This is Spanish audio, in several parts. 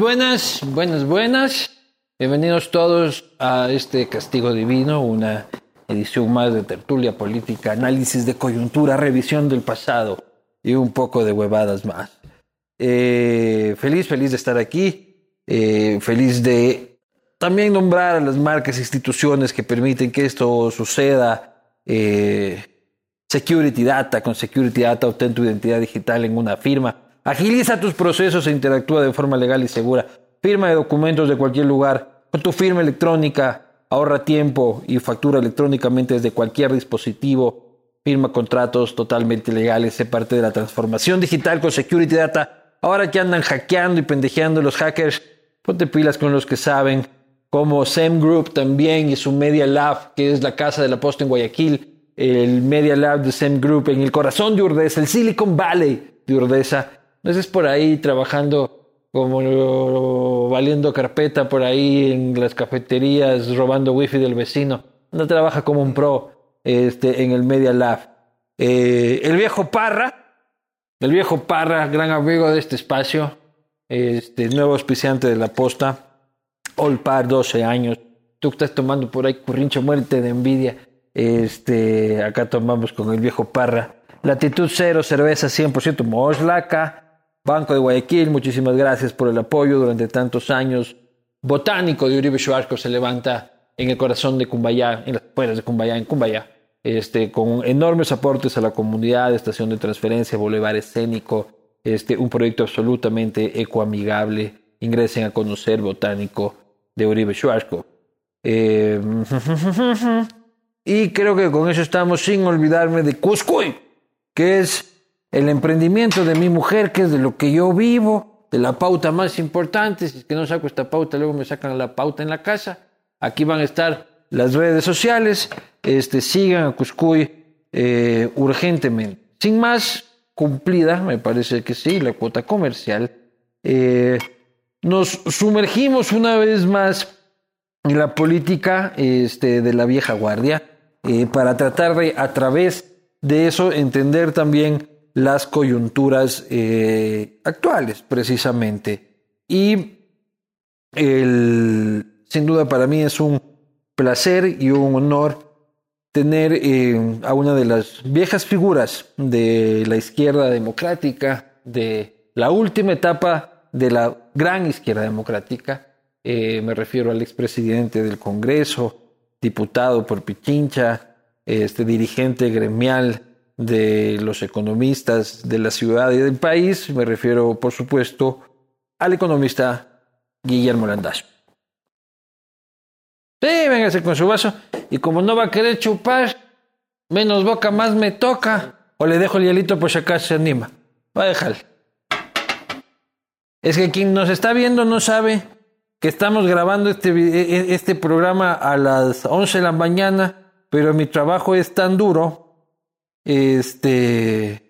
Buenas, buenas, buenas. Bienvenidos todos a este Castigo Divino, una edición más de tertulia política, análisis de coyuntura, revisión del pasado y un poco de huevadas más. Eh, feliz, feliz de estar aquí, eh, feliz de también nombrar a las marcas e instituciones que permiten que esto suceda. Eh, Security Data, con Security Data obtén tu identidad digital en una firma. Agiliza tus procesos e interactúa de forma legal y segura. Firma de documentos de cualquier lugar. Con tu firma electrónica, ahorra tiempo y factura electrónicamente desde cualquier dispositivo. Firma contratos totalmente legales, sé parte de la transformación digital con Security Data. Ahora que andan hackeando y pendejeando los hackers, ponte pilas con los que saben, como SEM Group también y su Media Lab, que es la casa de la posta en Guayaquil, el Media Lab de SEM Group en el corazón de Urdesa, el Silicon Valley de Urdesa no estés por ahí trabajando como valiendo carpeta por ahí en las cafeterías, robando wifi del vecino. No trabaja como un pro este, en el Media Lab. Eh, el viejo Parra, el viejo Parra, gran amigo de este espacio, este nuevo auspiciante de la posta, All Par, 12 años. Tú estás tomando por ahí currincho muerte de envidia. Este, acá tomamos con el viejo Parra. Latitud cero, cerveza 100% Moslaca. Banco de Guayaquil, muchísimas gracias por el apoyo durante tantos años. Botánico de Uribe Chuarco se levanta en el corazón de Cumbayá, en las puertas de Cumbayá, en Cumbayá, este, con enormes aportes a la comunidad, estación de transferencia, boulevard escénico, este, un proyecto absolutamente ecoamigable. Ingresen a conocer Botánico de Uribe Chuarco. Eh, y creo que con eso estamos, sin olvidarme de Cuscuy, que es el emprendimiento de mi mujer, que es de lo que yo vivo, de la pauta más importante. Si es que no saco esta pauta, luego me sacan la pauta en la casa. Aquí van a estar las redes sociales. Este, sigan a Cuscuy eh, urgentemente. Sin más, cumplida, me parece que sí, la cuota comercial. Eh, nos sumergimos una vez más en la política este, de la vieja guardia eh, para tratar de, a través de eso, entender también las coyunturas eh, actuales, precisamente. Y el, sin duda para mí es un placer y un honor tener eh, a una de las viejas figuras de la izquierda democrática, de la última etapa de la gran izquierda democrática. Eh, me refiero al expresidente del Congreso, diputado por Pichincha, este dirigente gremial de los economistas de la ciudad y del país. Me refiero, por supuesto, al economista Guillermo Landaz. Sí, véngase con su vaso. Y como no va a querer chupar, menos boca más me toca. O le dejo el hielito por si acaso se anima. Va a dejar. Es que quien nos está viendo no sabe que estamos grabando este, e, e, este programa a las 11 de la mañana, pero mi trabajo es tan duro este,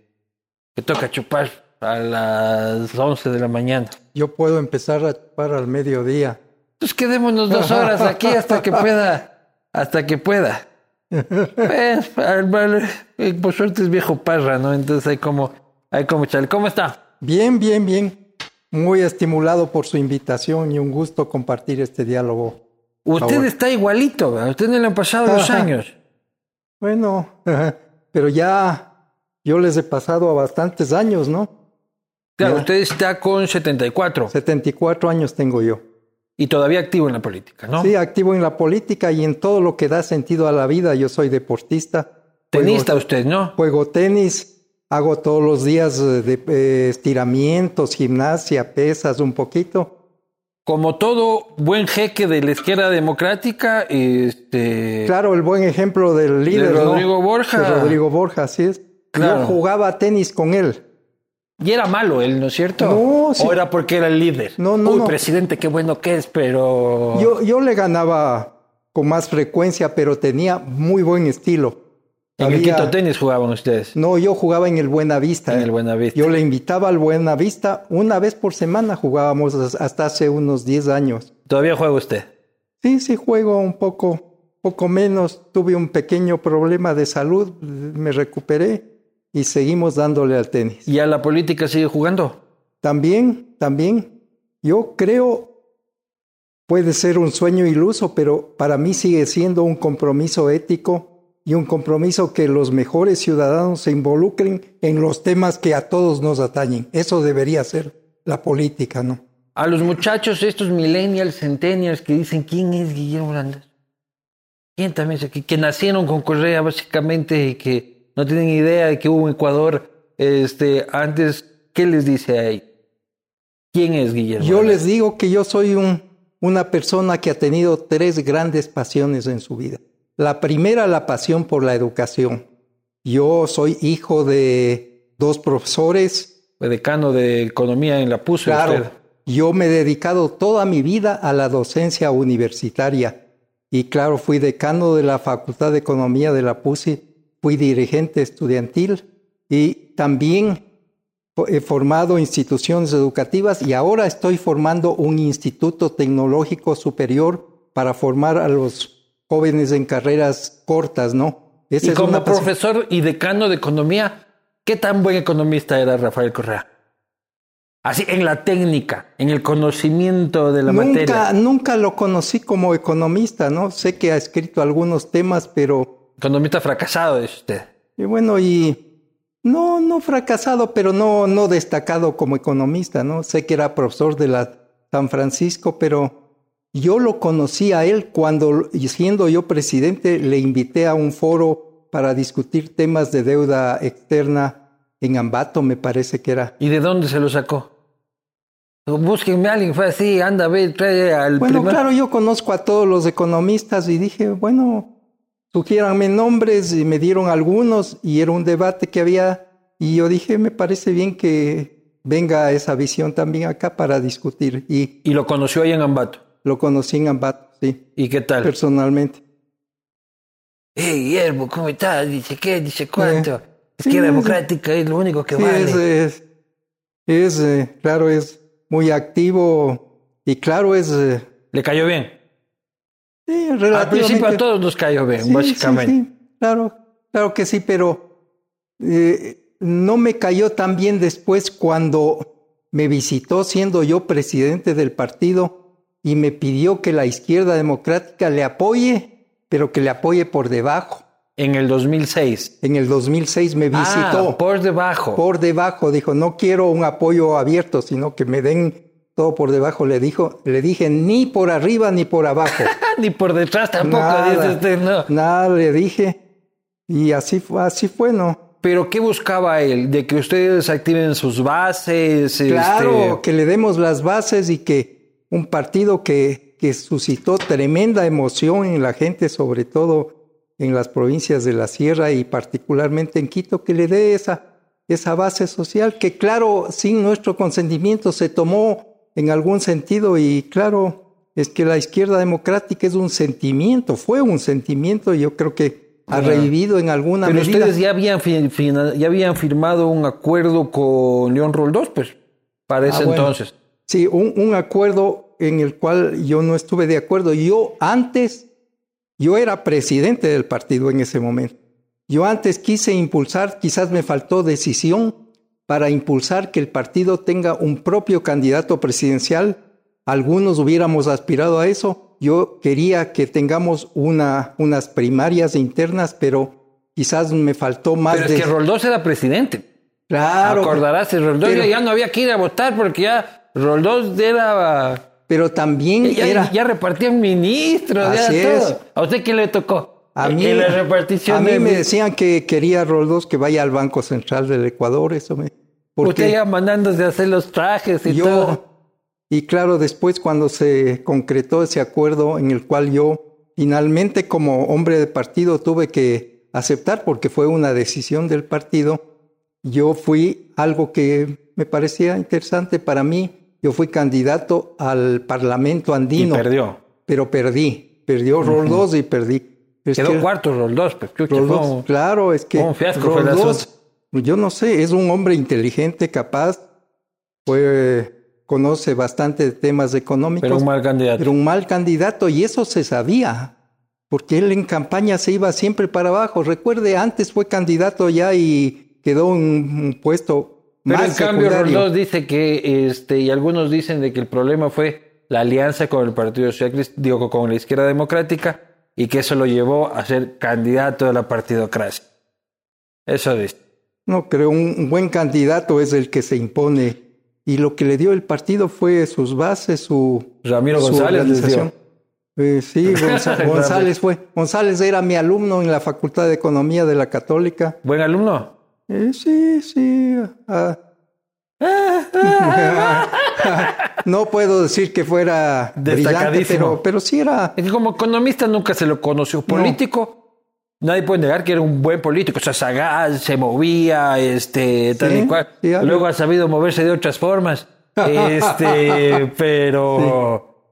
que toca chupar a las 11 de la mañana. Yo puedo empezar a chupar al mediodía. Pues quedémonos dos horas aquí hasta que pueda, hasta que pueda. Eh, por suerte es viejo parra, ¿no? Entonces hay como, hay como chale. ¿Cómo está? Bien, bien, bien. Muy estimulado por su invitación y un gusto compartir este diálogo. Usted está igualito, ¿verdad? Usted no le han pasado dos años. Bueno, pero ya yo les he pasado a bastantes años, ¿no? Claro, usted está con 74. 74 años tengo yo. Y todavía activo en la política, ¿no? Sí, activo en la política y en todo lo que da sentido a la vida. Yo soy deportista. Tenista usted, ¿no? Juego tenis, hago todos los días eh, de, eh, estiramientos, gimnasia, pesas un poquito. Como todo buen jeque de la izquierda democrática, este... Claro, el buen ejemplo del líder. De Rodrigo Borja. De Rodrigo Borja, así es. Yo jugaba tenis con él. Y era malo él, ¿no es cierto? No, sí. ¿O era porque era el líder? No, no. Uy, presidente, qué bueno que es, pero. Yo, yo le ganaba con más frecuencia, pero tenía muy buen estilo. ¿En el Quito Tenis jugaban ustedes? No, yo jugaba en el Buenavista. En el Buenavista. Yo le invitaba al Buenavista. Una vez por semana jugábamos hasta hace unos 10 años. ¿Todavía juega usted? Sí, sí, juego un poco, poco menos. Tuve un pequeño problema de salud, me recuperé y seguimos dándole al tenis. ¿Y a la política sigue jugando? También, también. Yo creo, puede ser un sueño iluso, pero para mí sigue siendo un compromiso ético y un compromiso que los mejores ciudadanos se involucren en los temas que a todos nos atañen. Eso debería ser la política, ¿no? A los muchachos, estos millennials, centennials, que dicen, ¿quién es Guillermo Landas? ¿Quién también? Que, que nacieron con Correa, básicamente, y que no tienen idea de que hubo en Ecuador este, antes. ¿Qué les dice ahí? ¿Quién es Guillermo? Yo les digo que yo soy un, una persona que ha tenido tres grandes pasiones en su vida. La primera, la pasión por la educación. Yo soy hijo de dos profesores. Fue decano de economía en la PUSE. Claro, usted. yo me he dedicado toda mi vida a la docencia universitaria. Y claro, fui decano de la Facultad de Economía de la PUSE, fui dirigente estudiantil y también he formado instituciones educativas y ahora estoy formando un instituto tecnológico superior para formar a los jóvenes en carreras cortas, ¿no? Esa y es como profesor y decano de economía, ¿qué tan buen economista era Rafael Correa? Así, en la técnica, en el conocimiento de la nunca, materia. Nunca lo conocí como economista, ¿no? Sé que ha escrito algunos temas, pero... Economista fracasado, dice usted. Y bueno, y no, no fracasado, pero no, no destacado como economista, ¿no? Sé que era profesor de la San Francisco, pero yo lo conocí a él cuando, siendo yo presidente, le invité a un foro para discutir temas de deuda externa en Ambato, me parece que era. ¿Y de dónde se lo sacó? Búsquenme a alguien, fue así, anda, ve, trae al Bueno, primer... claro, yo conozco a todos los economistas y dije, bueno, sugiéranme nombres y me dieron algunos y era un debate que había y yo dije, me parece bien que venga esa visión también acá para discutir. Y, ¿Y lo conoció ahí en Ambato? Lo conocí en Ambato, sí. ¿Y qué tal? Personalmente. Hey, Guillermo, ¿cómo estás? Dice, ¿qué? Dice, ¿cuánto? Eh, sí, democrática es lo único que sí, vale. Es, es, es eh, claro, es muy activo y claro, es... Eh, ¿Le cayó bien? Sí, Al principio a todos nos cayó bien, sí, básicamente. Sí, sí, claro, claro que sí, pero eh, no me cayó tan bien después cuando me visitó siendo yo presidente del partido y me pidió que la izquierda democrática le apoye, pero que le apoye por debajo. En el 2006. En el 2006 me visitó. Ah, por debajo. Por debajo. Dijo, no quiero un apoyo abierto, sino que me den todo por debajo. Le dijo, le dije, ni por arriba ni por abajo. ni por detrás tampoco, nada, dice usted, no. Nada, le dije. Y así, así fue, ¿no? Pero ¿qué buscaba él? ¿De que ustedes activen sus bases? Claro, este... que le demos las bases y que un partido que, que suscitó tremenda emoción en la gente, sobre todo en las provincias de la Sierra y particularmente en Quito, que le dé esa, esa base social que, claro, sin nuestro consentimiento se tomó en algún sentido y, claro, es que la izquierda democrática es un sentimiento, fue un sentimiento y yo creo que ha revivido en alguna Pero medida. ustedes ya habían, ya habían firmado un acuerdo con León Roldós, pues, para ese Ah, bueno. entonces. Sí, un, un acuerdo en el cual yo no estuve de acuerdo. Yo antes, yo era presidente del partido en ese momento. Yo antes quise impulsar, quizás me faltó decisión para impulsar que el partido tenga un propio candidato presidencial. Algunos hubiéramos aspirado a eso. Yo quería que tengamos una, unas primarias internas, pero quizás me faltó más Pero de... es que Roldós era presidente. Claro, Acordarás, Roldós pero- ya no había que ir a votar porque ya Roldós era... pero también Ya, era... ya repartían ministros, ya Así todo. es. ¿A usted quién le tocó? A mí, en la repartición a mí de- me decían que quería Roldós que vaya al Banco Central del Ecuador, eso me... Porque Usted ya mandándose a hacer los trajes y yo, todo. y claro, después cuando se concretó ese acuerdo en el cual yo finalmente como hombre de partido tuve que aceptar porque fue una decisión del partido, yo fui algo que me parecía interesante para mí, yo fui candidato al Parlamento Y andino, perdió. pero perdí, perdió Roldós y perdí. Es Quedó que- cuarto Roldós. Pues, Roldós, fue claro, es que Roldós, asunto. yo no sé, es un hombre inteligente, capaz, fue conoce bastante de temas económicos. Pero un mal candidato. Pero un mal candidato, y eso se sabía, porque él en campaña se iba siempre para abajo. Recuerde, antes fue candidato ya y quedó un puesto Pero en cambio. Roldós dice que, este, y algunos dicen de que el problema fue la alianza con el Partido Socialista, digo, con la izquierda democrática, y que eso lo llevó a ser candidato de la partidocracia. Eso dice. No, creo un buen candidato es el que se impone. Y lo que le dio el partido fue sus bases, su, Ramiro su González organización. Eh, sí, González fue. González era mi alumno en la Facultad de Economía de la Católica. Buen alumno. Eh, sí, sí. ah. no puedo decir que fuera brillante, pero, pero sí era. Como economista nunca se lo conoció. Político, nadie puede negar que era un buen político. O sea, sagaz, se movía, este, tal Sí, y cual. sí. Luego ha sabido moverse de otras formas. Este, pero,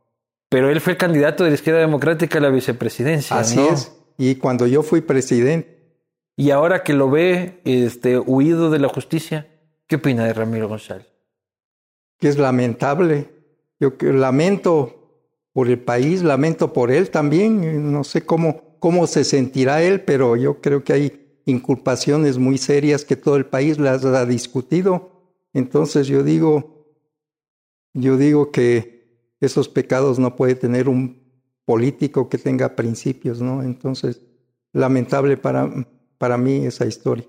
pero él fue el candidato de la izquierda democrática a la vicepresidencia. Así ¿no? es. Y cuando yo fui presidente, Y ahora que lo ve, este, huido de la justicia, ¿qué opina de Ramiro González? que es lamentable. Yo lamento por el país, lamento por él también. No sé cómo, cómo se sentirá él, pero yo creo que hay inculpaciones muy serias que todo el país las ha discutido. Entonces yo digo, yo digo que esos pecados no puede tener un político que tenga principios, ¿no? Entonces, lamentable para, para mí esa historia.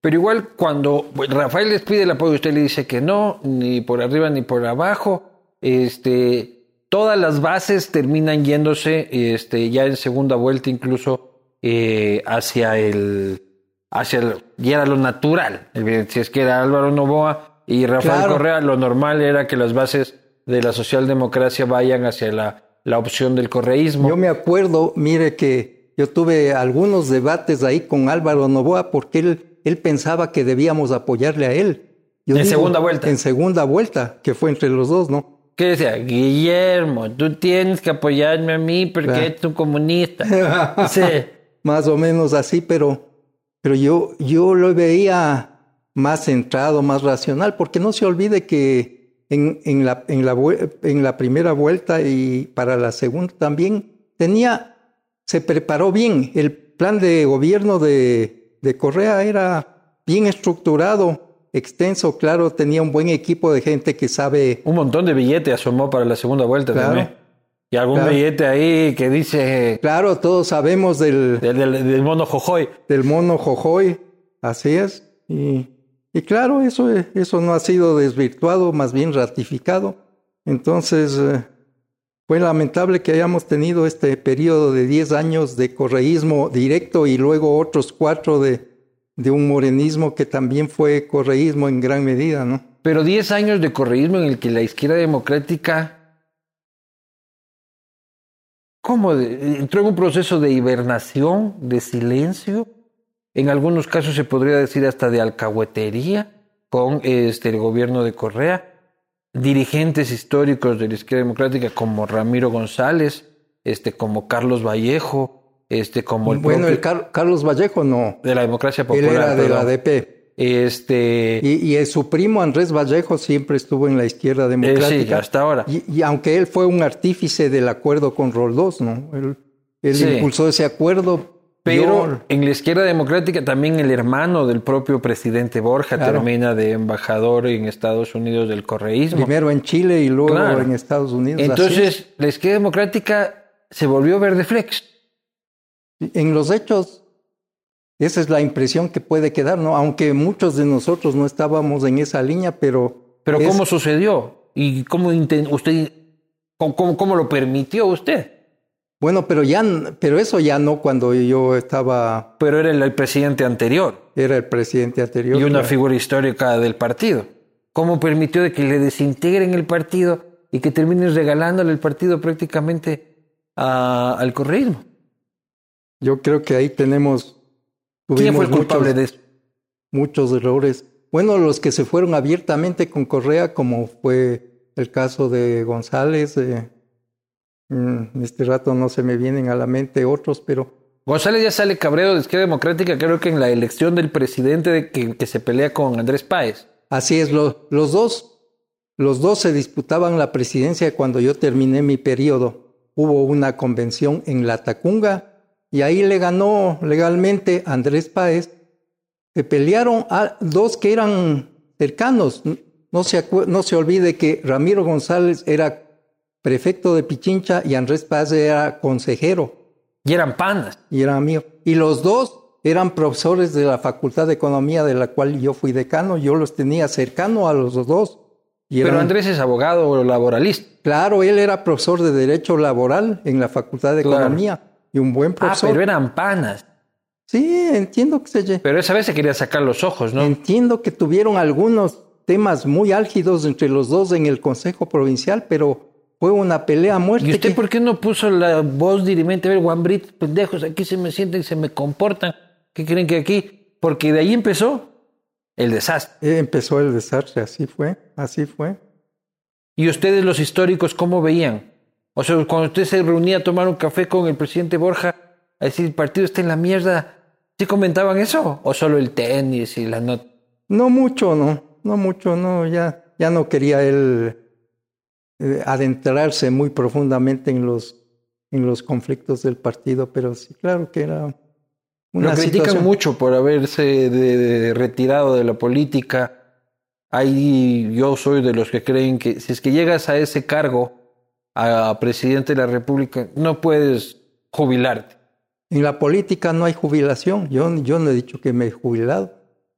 Pero igual cuando Rafael les pide el apoyo, usted le dice que no, ni por arriba ni por abajo. Este, todas las bases terminan yéndose, este, ya en segunda vuelta incluso eh, hacia el, hacia el, y era lo natural. Si es que era Álvaro Novoa y Rafael Claro. Correa, lo normal era que las bases de la socialdemocracia vayan hacia la, la opción del correísmo. Yo me acuerdo, mire que yo tuve algunos debates ahí con Álvaro Novoa porque él, él pensaba que debíamos apoyarle a él. Yo En segunda vuelta. En segunda vuelta, que fue entre los dos, ¿no? ¿Qué decía? Guillermo, tú tienes que apoyarme a mí porque Claro. eres un comunista. sí. Más o menos así, pero, pero yo, yo lo veía más centrado, más racional, porque no se olvide que en, en, la, en, la, en la primera vuelta y para la segunda también tenía, se preparó bien. El plan de gobierno de, de Correa era bien estructurado, extenso, claro, tenía un buen equipo de gente que sabe Un montón de billetes asomó para la segunda vuelta Claro. también. Y algún Claro. billete ahí que dice Claro, todos sabemos del, del, del- del mono Jojoy. del mono Jojoy, así es. Y, y claro, eso, eso no ha sido desvirtuado, más bien ratificado. Entonces, eh, fue lamentable que hayamos tenido este periodo de 10 años de correísmo directo y luego otros cuatro de, un morenismo que también fue correísmo en gran medida, ¿no? Pero 10 años de correísmo en el que la izquierda democrática. ¿Cómo? entró en un proceso de hibernación, de silencio. En algunos casos se podría decir hasta de alcahuetería con este, el gobierno de Correa. Dirigentes históricos de la izquierda democrática como Ramiro González, este, como Carlos Vallejo, este, como el bueno, el Car- Carlos Vallejo no, de la democracia él popular. era de la. ADP. Este, Y, y su primo Andrés Vallejo siempre estuvo en la izquierda eh, democrática. sí, hasta ahora. Y, y aunque él fue un artífice del acuerdo con Roldós, ¿no? Él, él Sí. impulsó ese acuerdo. Pero Yo- en la izquierda democrática también el hermano del propio presidente Borja Claro. termina de embajador en Estados Unidos del correísmo. primero en Chile y luego Claro. en Estados Unidos. Entonces, la izquierda democrática se volvió verde flex. en los hechos, esa es la impresión que puede quedar, ¿no? Aunque muchos de nosotros no estábamos en esa línea, pero. Pero es- ¿cómo sucedió? ¿Y cómo usted cómo- cómo lo permitió usted? Bueno, pero ya, pero eso ya no cuando yo estaba, Pero era el, el presidente anterior era el presidente anterior. y una claro. figura histórica del partido. ¿Cómo permitió de que le desintegren el partido y que terminen regalándole el partido prácticamente a- al correísmo? Yo creo que ahí tenemos. ¿Quién fue el culpable de eso? muchos errores. Bueno, los que se fueron abiertamente con Correa, como fue el caso de González, eh, mm, este rato no se me vienen a la mente otros, pero González ya sale cabrero de izquierda democrática, creo que en la elección del presidente de que, que se pelea con Andrés Páez. así es, lo- los dos los dos se disputaban la presidencia cuando yo terminé mi periodo. Hubo una convención en La Tacunga y ahí le ganó legalmente Andrés Páez. Se pelearon a dos que eran cercanos. No se, no se olvide que Ramiro González era prefecto de Pichincha y Andrés Páez era consejero. Y eran panas. Y eran amigos. Y los dos eran profesores de la Facultad de Economía de la cual yo fui decano. Yo los tenía cercano a los dos. Pero Andrés es abogado o laboralista. Claro, él era profesor de Derecho Laboral en la Facultad de Economía y un buen profesor. Ah, pero eran panas. Sí, entiendo que se... Pero esa vez se quería sacar los ojos, ¿no? Entiendo que tuvieron algunos temas muy álgidos entre los dos en el Consejo Provincial, pero fue una pelea a muerte. ¿Y usted por qué no puso la voz dirimente? A ver, Guambrit, pendejos, aquí se me sienten, se me comportan. ¿Qué creen que aquí? Porque de ahí empezó el desastre. Eh, empezó el desastre, así fue, así fue. ¿Y ustedes los históricos cómo veían? O sea, cuando usted se reunía a tomar un café con el presidente Borja, a decir, el partido está en la mierda, ¿sí comentaban eso? ¿O solo el tenis y la nota? No mucho, no, no mucho, no, ya, ya no quería él eh, adentrarse muy profundamente en los, en los conflictos del partido, pero sí, claro que era lo critican mucho por haberse retirado de la política. Ahí yo soy de los que creen que si es que llegas a ese cargo, a presidente de la República, no puedes jubilarte. En la política no hay jubilación. Yo, yo no he dicho que me he jubilado.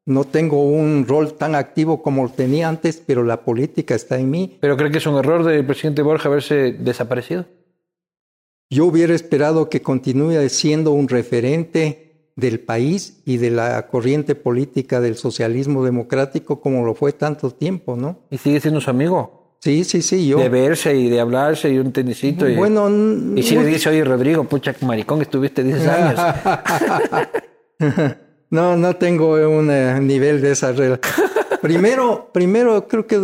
No tengo un rol tan activo como lo tenía antes, pero la política está en mí. ¿Pero cree que es un error del presidente Borja haberse desaparecido? Yo hubiera esperado que continúe siendo un referente del país y de la corriente política del socialismo democrático como lo fue tanto tiempo, ¿no? ¿Y sigue siendo su amigo? Sí, sí, sí, yo. De verse y de hablarse y un tenisito. Y, bueno, y si le dice, oye, Rodrigo, pucha, maricón, estuviste 10 años. no, no tengo un eh, nivel de esa regla. primero, primero creo que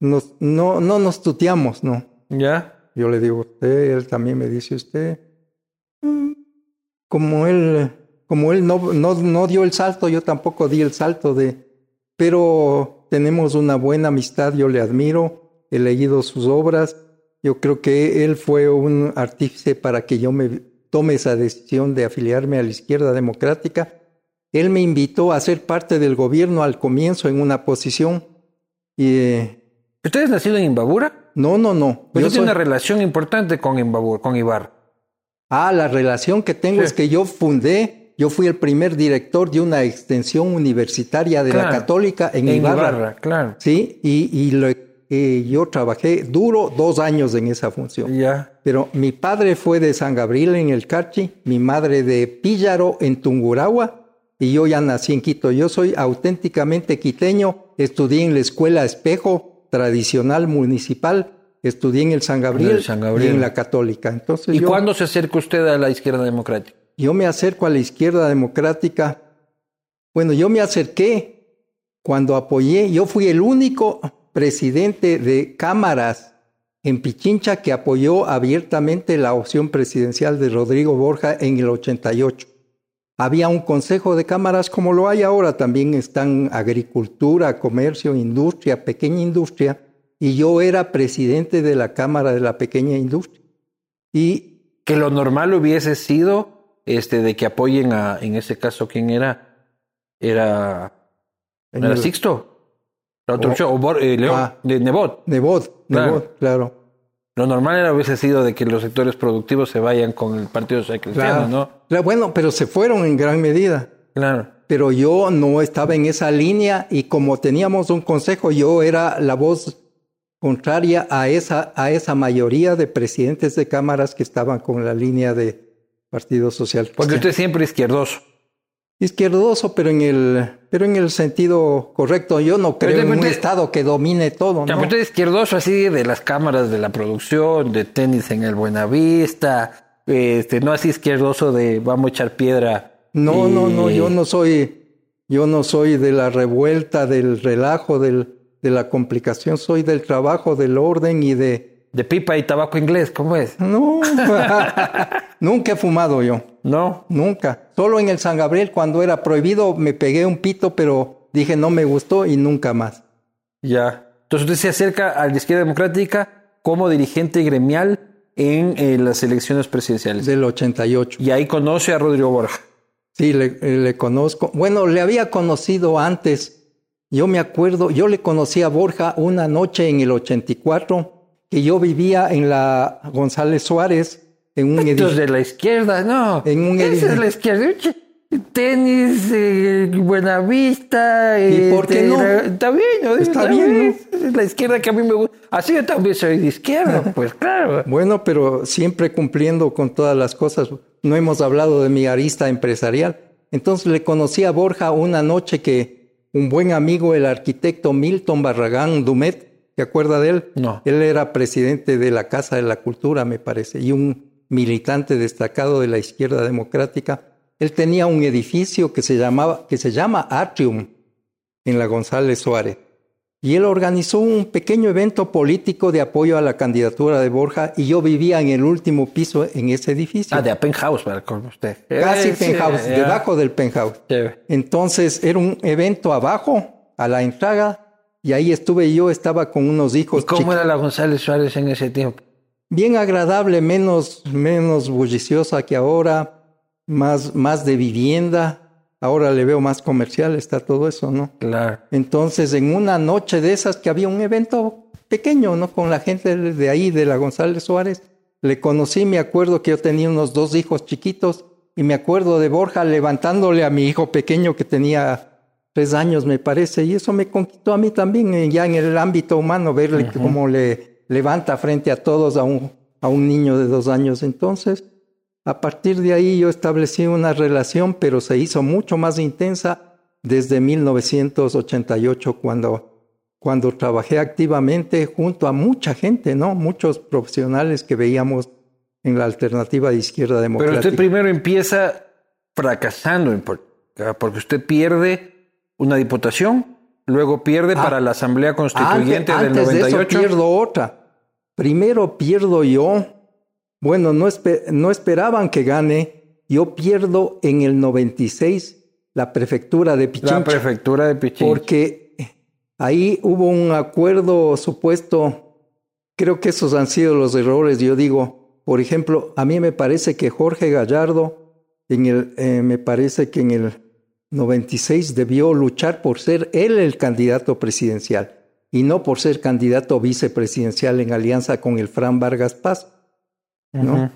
nos, no, no nos tuteamos, ¿no? ¿Ya? Yo le digo a usted, él también me dice usted. Mm, como él como él no, no, no dio el salto, yo tampoco di el salto de, pero tenemos una buena amistad, yo le admiro, he leído sus obras, yo creo que él fue un artífice para que yo me tome esa decisión de afiliarme a la izquierda democrática. Él me invitó a ser parte del gobierno al comienzo en una posición. Y, eh, ¿Usted es nacido en Imbabura? No, no, no. Yo tiene una relación importante con Imbabura, con Ibar. Ah, la relación que tengo es que yo fundé yo fui el primer director de una extensión universitaria de la Católica en, Ibarra. claro. Sí, y, y yo trabajé duro dos años en esa función. Ya. Pero mi padre fue de San Gabriel en el Carchi, mi madre de Píllaro en Tunguragua, y yo ya nací en Quito. Yo soy auténticamente quiteño, estudié en la escuela Espejo tradicional municipal, estudié en el San Gabriel, y en la Católica. Entonces, ¿Y cuándo se acerca usted a la izquierda democrática? yo me acerco a la izquierda democrática. Bueno, yo me acerqué cuando apoyé, yo fui el único presidente de cámaras en Pichincha que apoyó abiertamente la opción presidencial de Rodrigo Borja en el 88. Había un consejo de cámaras como lo hay ahora, también están agricultura, comercio, industria, pequeña industria, y yo era presidente de la Cámara de la Pequeña Industria. Y que lo normal hubiese sido este, de que apoyen a, en ese caso, ¿quién era? Era, era Sixto. La opción, o eh, León, ah. de Nebot. Nebot, Nebot, claro. Lo normal era hubiese sido de que los sectores productivos se vayan con el Partido Cristiano, ¿no? Bueno, pero se fueron en gran medida. Claro. Pero yo no estaba en esa línea y como teníamos un consejo, yo era la voz contraria a esa, a esa mayoría de presidentes de cámaras que estaban con la línea de, Partido Social Porque usted siempre izquierdoso. Izquierdoso, pero en el, pero en el sentido correcto. Yo no creo en un Estado que domine todo. ¿no? usted izquierdoso así de las cámaras de la producción, de tenis en el Buenavista, este, no así izquierdoso de vamos a echar piedra. No, no, no, yo no soy, yo no soy de la revuelta, del relajo, del, de la complicación, soy del trabajo, del orden y de, de pipa y tabaco inglés, ¿cómo es? No, nunca he fumado yo. No. Nunca. Solo en el San Gabriel, cuando era prohibido, me pegué un pito, pero dije no me gustó y nunca más. Ya. Entonces usted se acerca a la izquierda democrática como dirigente gremial en eh, las elecciones presidenciales. Del 88. Y ahí conoce a Rodrigo Borja. Sí, le, le, conozco. Bueno, le había conocido antes. Yo me acuerdo, yo le conocí a Borja una noche en el 84, que yo vivía en la González Suárez, en un edificio. de la izquierda, no. En un edificio. de la izquierda. Tenis, eh, Buenavista. ¿Y por qué no? Está bien, ¿no? Está, bien. Es la izquierda que a mí me gusta. Así yo también soy de izquierda, pues claro. Bueno, pero siempre cumpliendo con todas las cosas. No hemos hablado de mi arista empresarial. Entonces le conocí a Borja una noche que un buen amigo, el arquitecto Milton Barragán Dumet, ¿te acuerda de él? No. Él era presidente de la Casa de la Cultura, me parece, y un militante destacado de la izquierda democrática él tenía un edificio que se, llamaba, que se llama Atrium en la González Suárez. Y él organizó un pequeño evento político de apoyo a la candidatura de Borja y yo vivía en el último piso en ese edificio. Ah, de penthouse, para con usted. Casi eh, penthouse, debajo del penthouse. Entonces era un evento abajo, a la entrada, y ahí estuve yo, estaba con unos hijos. ¿Y cómo era la González Suárez en ese tiempo? Bien agradable, menos, menos bulliciosa que ahora más, más de vivienda. Ahora le veo más comercial, está todo eso, ¿no? Claro. Entonces, en una noche de esas que había un evento pequeño, ¿no? Con la gente de ahí, de la González Suárez, le conocí, me acuerdo que yo tenía unos dos hijos chiquitos y me acuerdo de Borja levantándole a mi hijo pequeño que tenía tres años, me parece, y eso me conquistó a mí también, eh, ya en el ámbito humano, verle cómo le levanta frente a todos a un, a un niño de dos años. Entonces, a partir de ahí yo establecí una relación, pero se hizo mucho más intensa desde 1988, cuando, cuando trabajé activamente junto a mucha gente, ¿no? Muchos profesionales que veíamos en la alternativa de izquierda democrática. Pero usted primero empieza fracasando, porque usted pierde una diputación, luego pierde ah, para la Asamblea Constituyente del 98. De eso pierdo otra. Primero pierdo yo bueno, no, no esperaban que gane. Yo pierdo en el 96 la prefectura de Pichincha. La prefectura de Pichincha. Porque ahí hubo un acuerdo supuesto. Creo que esos han sido los errores. Yo digo, por ejemplo, a mí me parece que Jorge Gallardo, en el, eh, me parece que en el 96 debió luchar por ser él el candidato presidencial y no por ser candidato vicepresidencial en alianza con el Fran Vargas Paz. ¿no?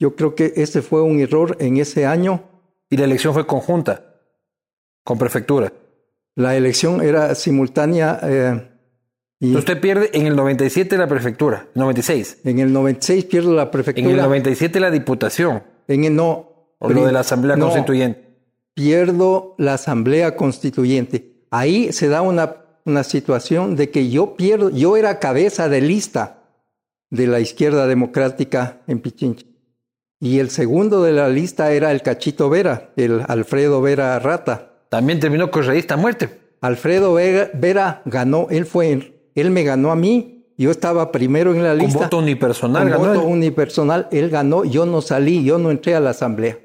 Yo creo que ese fue un error en ese año. ¿Y la elección fue conjunta? ¿Con prefectura? La elección era simultánea. Eh, y Usted pierde en el 97 la prefectura, 96. En el 96 pierdo la prefectura. En el 97 la diputación. En el no. O lo de la Asamblea Constituyente. Pierdo la Asamblea Constituyente. Ahí se da una, una situación de que yo pierdo, yo era cabeza de lista de la izquierda democrática en Pichincha. Y el segundo de la lista era el Cachito Vera, el Alfredo Vera Rata. También terminó correísta muerte. Alfredo Vera, ganó, él fue, él me ganó a mí, yo estaba primero en la lista. Con voto unipersonal Con voto unipersonal, él ganó, yo no salí, yo no entré a la asamblea.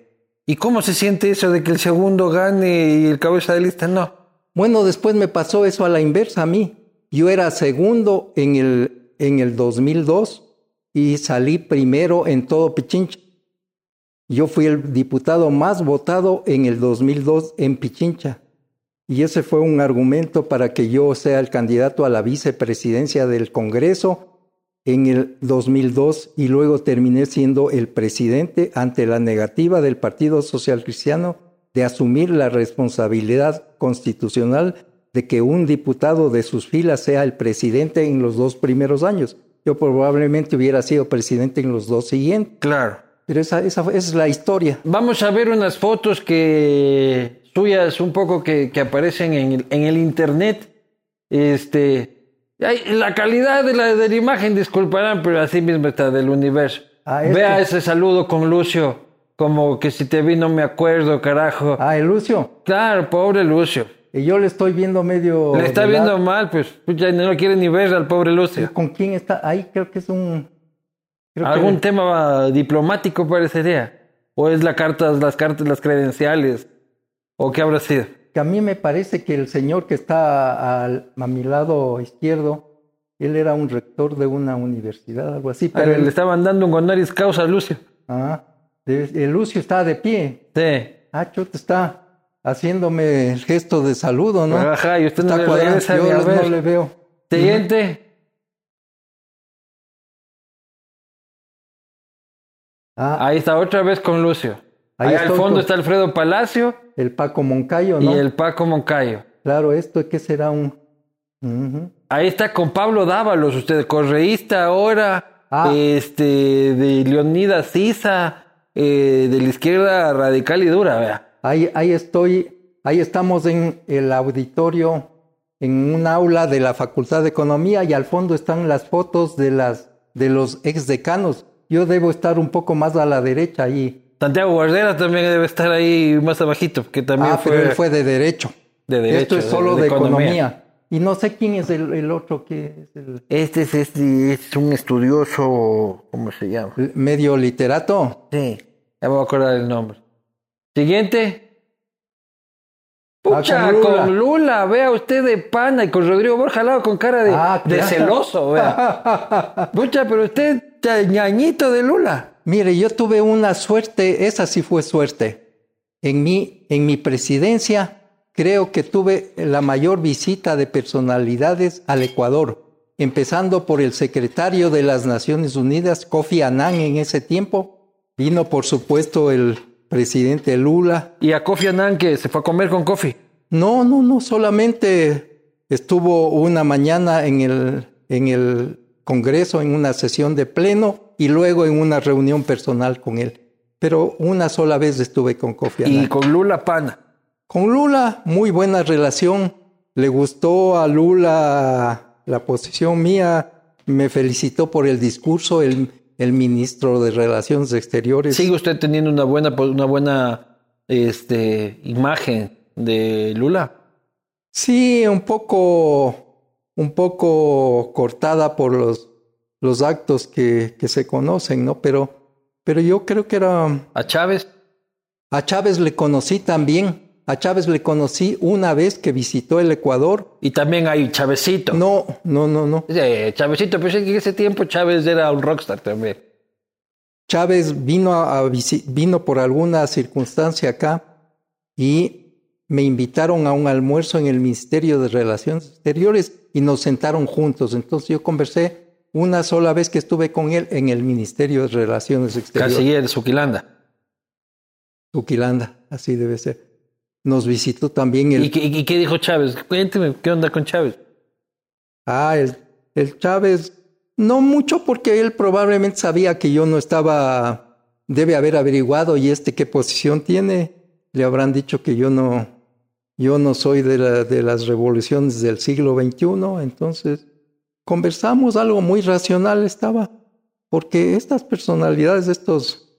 ¿Y cómo se siente eso de que el segundo gane y el cabeza de lista no? Bueno, después me pasó eso a la inversa a mí. Yo era segundo en el en el 2002 y salí primero en todo Pichincha. Yo fui el diputado más votado en el 2002 en Pichincha. Y ese fue un argumento para que yo sea el candidato a la vicepresidencia del Congreso en el 2002 y luego terminé siendo el presidente ante la negativa del Partido Social Cristiano de asumir la responsabilidad constitucional de que un diputado de sus filas sea el presidente en los dos primeros años. Yo probablemente hubiera sido presidente en los dos siguientes. Claro. Pero esa, esa, es la historia. Vamos a ver unas fotos que suyas un poco que, que aparecen en el, en el, internet. Este, la calidad de la, de la imagen, disculparán, pero así mismo está del universo. Ah, Vea ese saludo con Lucio, como que si te vi no me acuerdo, carajo. Ah, el Lucio. Claro, pobre Lucio. Y yo le estoy viendo medio... Le está viendo mal, pues, pues ya no quiere ni ver al pobre Lucio. ¿Con quién está? Ahí creo que es un... Algún tema diplomático parecería. O es la carta, las cartas, las credenciales. ¿O qué habrá sido? Que a mí me parece que el señor que está a mi lado izquierdo él era un rector de una universidad, algo así. Pero Pero le estaban dando un honoris causa a Lucio. ah, el Lucio está de pie. Sí. Ah, chuta, está haciéndome el gesto de saludo, ¿no? Ajá, y usted no está le cuadrando. regresa Yo ni a no le veo. Siguiente. Ah, Ahí está otra vez con Lucio. Ahí Ahí al fondo con- está Alfredo Palacio el Paco Moncayo, ¿no? y el Paco Moncayo. Claro, esto que será un... Ahí está con Pablo Dávalos, usted correísta ahora, Ah. este, de Leonidas Sisa, eh, de la izquierda radical y dura, vea. Ahí, ahí estoy, ahí estamos en el auditorio, en un aula de la Facultad de Economía y al fondo están las fotos de las de los exdecanos. Yo debo estar un poco más a la derecha ahí. Santiago Guardera también debe estar ahí más abajito, que también ah, fue, pero él fue de derecho. de derecho. Esto es solo de de, economía. economía. Y no sé quién es el, el otro que es el, Este es, este es un estudioso, ¿cómo se llama? medio literato. Sí, ya me voy a acordar el nombre. Siguiente. Pucha, Ah, con Lula. con Lula, vea usted de pana y con Rodrigo Borja al lado con cara de, Ah, de celoso, vea. Pucha, pero usted ñañito de Lula. Mire, yo tuve una suerte, esa sí fue suerte. En mi, en mi presidencia, creo que tuve la mayor visita de personalidades al Ecuador, empezando por el secretario de las Naciones Unidas, Kofi Annan, en ese tiempo. Vino, por supuesto, el presidente Lula. Y a Kofi Annan que se fue a comer con Kofi. No, no, no, solamente estuvo una mañana en el, en el Congreso, en una sesión de pleno, y luego en una reunión personal con él. Pero una sola vez estuve con Kofi Annan. Y con Lula pana. Con Lula, muy buena relación. Le gustó a Lula la posición mía. Me felicitó por el discurso el, el ministro de Relaciones Exteriores. ¿Sigue usted teniendo una buena, una buena este, imagen de Lula? Sí, un poco, un poco cortada por los, los actos que, que se conocen, ¿no? Pero, pero yo creo que era... ¿A Chávez? A Chávez le conocí también. A Chávez le conocí una vez que visitó el Ecuador. Y también hay Chávezito. No, no, no, no. Sí, Chávezito, pero es que en ese tiempo Chávez era un rockstar también. Chávez vino, a, a vino por alguna circunstancia acá y me invitaron a un almuerzo en el Ministerio de Relaciones Exteriores y nos sentaron juntos. Entonces yo conversé una sola vez que estuve con él en el Ministerio de Relaciones Exteriores. Canciller Suquilanda. Tuquilanda, así debe ser. Nos visitó también el... ¿Y qué, y qué dijo Chávez? Cuénteme, ¿qué onda con Chávez? Ah, el, el Chávez, no mucho porque él probablemente sabía que yo no estaba, debe haber averiguado y este qué posición tiene, le habrán dicho que yo no, yo no soy de, la- de las revoluciones del siglo XXI, entonces conversamos algo muy racional estaba, porque estas personalidades, estos,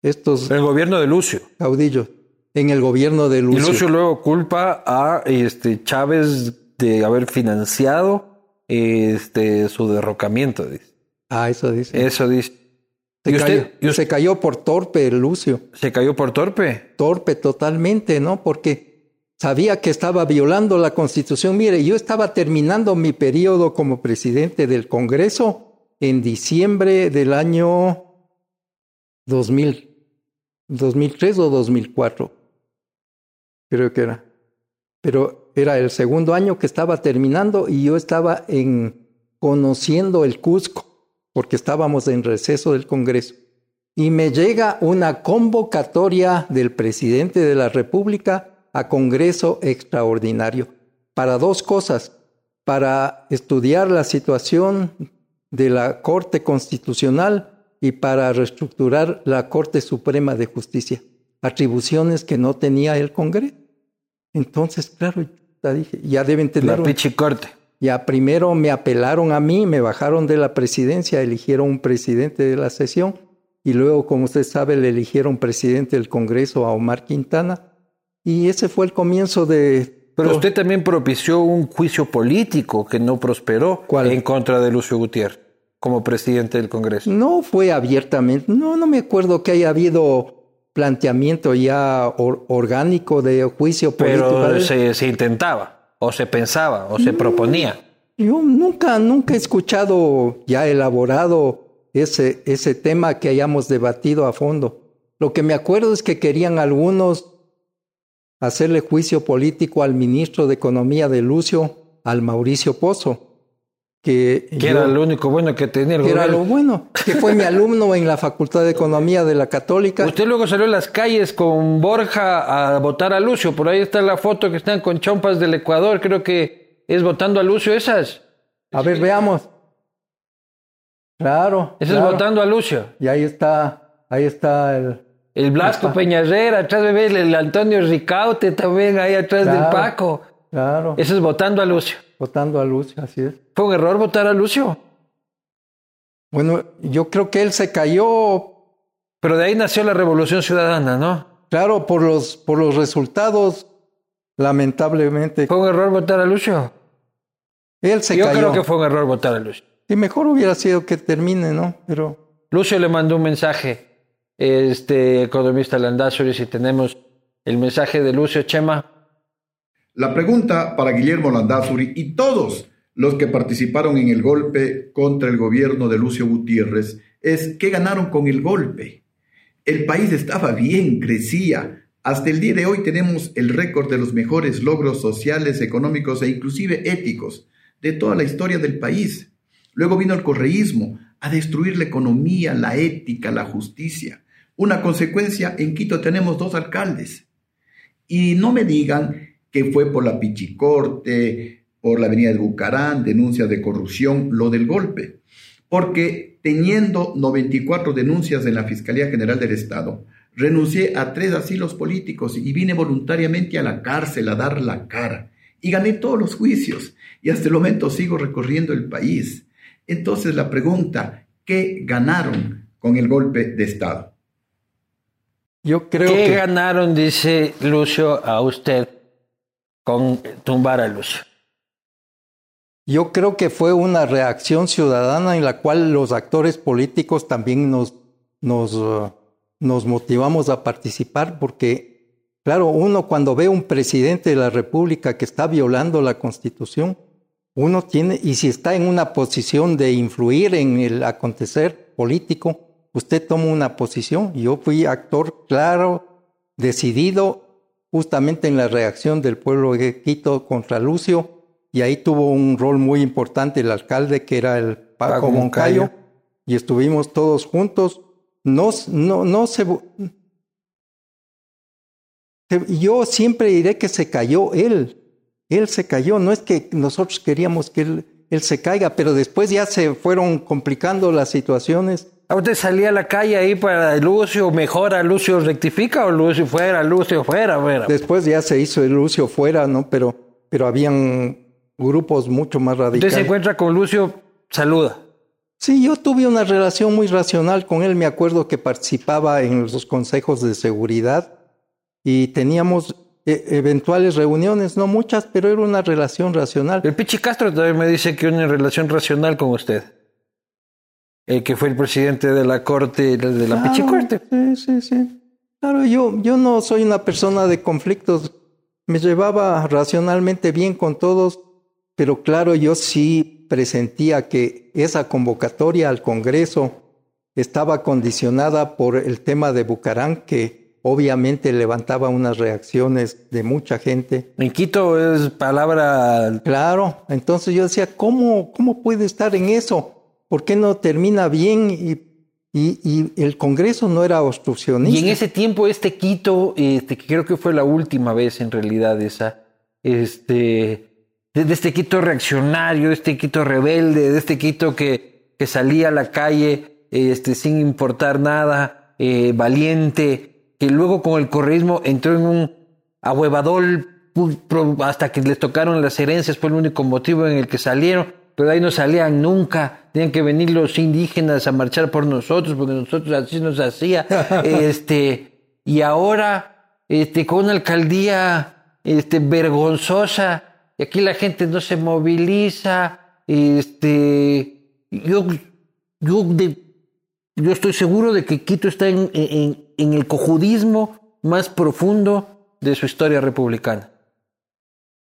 estos El gobierno de Lucio. caudillos en el gobierno de Y Lucio, Lucio luego culpa a este, Chávez de haber financiado este, su derrocamiento. Dice. ah, eso dice. Eso dice. se, ¿Y cayó, usted, y usted se cayó por torpe Lucio. se cayó por torpe? torpe totalmente, ¿no? Porque sabía que estaba violando la constitución. Mire, yo estaba terminando mi periodo como presidente del Congreso en diciembre del año 2000, 2003 o 2004, creo que era. Pero era el segundo año que estaba terminando y yo estaba en conociendo el Cusco, porque estábamos en receso del Congreso y me llega una convocatoria del presidente de la República a Congreso extraordinario para dos cosas, para estudiar la situación de la Corte Constitucional y para reestructurar la Corte Suprema de Justicia, atribuciones que no tenía el Congreso. Entonces, claro, ya dije, ya deben tener La pichicorte. ya primero me apelaron a mí, me bajaron de la presidencia, eligieron un presidente de la sesión y luego, como usted sabe, le eligieron presidente del Congreso a Omar Quintana y ese fue el comienzo de... Pero usted también propició un juicio político que no prosperó ¿Cuál? en contra de Lucio Gutiérrez como presidente del Congreso. No fue abiertamente, no, no me acuerdo que haya habido planteamiento ya or- orgánico de juicio político. Pero se, se intentaba, o se pensaba, o se proponía. Yo nunca, nunca he escuchado ya elaborado ese, ese tema que hayamos debatido a fondo. Lo que me acuerdo es que querían algunos hacerle juicio político al ministro de Economía de Lucio, al Mauricio Pozo. Que, era lo único bueno que tenía el que Era lo bueno, que fue mi alumno en la Facultad de Economía de la Católica. Usted luego salió a las calles con Borja a votar a Lucio. Por ahí está la foto que están con chompas del Ecuador. Creo que es votando a Lucio esas. A ver, veamos. Claro. Ese es votando a Lucio. Y ahí está, ahí está el, el Blasco Peñarrera, atrás de ver el Antonio Ricaute también ahí atrás del Paco. Claro. Eso es votando a Lucio. Votando a Lucio, así es. ¿Fue un error votar a Lucio? Bueno, yo creo que él se cayó. Pero de ahí nació la Revolución Ciudadana, ¿no? Claro, por los, por los resultados, lamentablemente. ¿Fue un error votar a Lucio? Él se yo cayó. Yo creo que fue un error votar a Lucio. Y mejor hubiera sido que termine, ¿no? Pero. Lucio le mandó un mensaje este economista Landazuri, si tenemos el mensaje de Lucio Chema. La pregunta para Guillermo Landazuri y todos los que participaron en el golpe contra el gobierno de Lucio Gutiérrez es ¿qué ganaron con el golpe? El país estaba bien, crecía. Hasta el día de hoy tenemos el récord de los mejores logros sociales, económicos e inclusive éticos de toda la historia del país. Luego vino el correísmo a destruir la economía, la ética, la justicia. Una consecuencia, en Quito tenemos dos alcaldes. Y no me digan que fue por la Pichicorte, por la Avenida del Bucarán, denuncias de corrupción, lo del golpe. Porque teniendo 94 denuncias en la Fiscalía General del Estado, renuncié a tres asilos políticos y vine voluntariamente a la cárcel a dar la cara. Y gané todos los juicios y hasta el momento sigo recorriendo el país. Entonces la pregunta, ¿qué ganaron con el golpe de Estado? Yo creo ¿Qué que ganaron, dice Lucio, a usted con tumbar a Lucio? Yo creo que fue una reacción ciudadana en la cual los actores políticos también nos, nos, uh, nos motivamos a participar porque, claro, uno cuando ve un presidente de la República que está violando la Constitución, uno tiene, y si está en una posición de influir en el acontecer político, usted toma una posición. Yo fui actor claro, decidido, justamente en la reacción del pueblo de Quito contra Lucio, y ahí tuvo un rol muy importante el alcalde, que era el Paco, Paco Moncayo, Moncayo, y estuvimos todos juntos. No, no, no se... Yo siempre diré que se cayó él. Él se cayó. No es que nosotros queríamos que él, él se caiga, pero después ya se fueron complicando las situaciones ¿A usted salía a la calle ahí para Lucio, mejora, Lucio rectifica o Lucio fuera, Lucio fuera, fuera? Después ya se hizo el Lucio fuera, ¿no? Pero, pero habían grupos mucho más radicales. Usted se encuentra con Lucio, saluda. Sí, yo tuve una relación muy racional con él. Me acuerdo que participaba en los consejos de seguridad y teníamos e eventuales reuniones, no muchas, pero era una relación racional. El Pichi Castro también me dice que una relación racional con usted el que fue el presidente de la corte, de la claro, Pichicorte. Sí, sí, sí. Claro, yo, yo no soy una persona de conflictos. Me llevaba racionalmente bien con todos, pero claro, yo sí presentía que esa convocatoria al Congreso estaba condicionada por el tema de Bucarán, que obviamente levantaba unas reacciones de mucha gente. En Quito es palabra... Claro, entonces yo decía, ¿cómo, cómo puede estar en eso? ¿Por qué no termina bien y, el Congreso no era obstruccionista? Y en ese tiempo este Quito, este, que creo que fue la última vez en realidad esa, este, de, este Quito reaccionario, de este Quito rebelde, de este Quito que, salía a la calle este, sin importar nada, eh, valiente, que luego con el correísmo entró en un ahuevador hasta que les tocaron las herencias, fue el único motivo en el que salieron pero de ahí no salían nunca. Tenían que venir los indígenas a marchar por nosotros, porque nosotros así nos hacía. este, y ahora, este, con una alcaldía este, vergonzosa, y aquí la gente no se moviliza. Este, yo, yo, de, yo estoy seguro de que Quito está en, en, en el cojudismo más profundo de su historia republicana.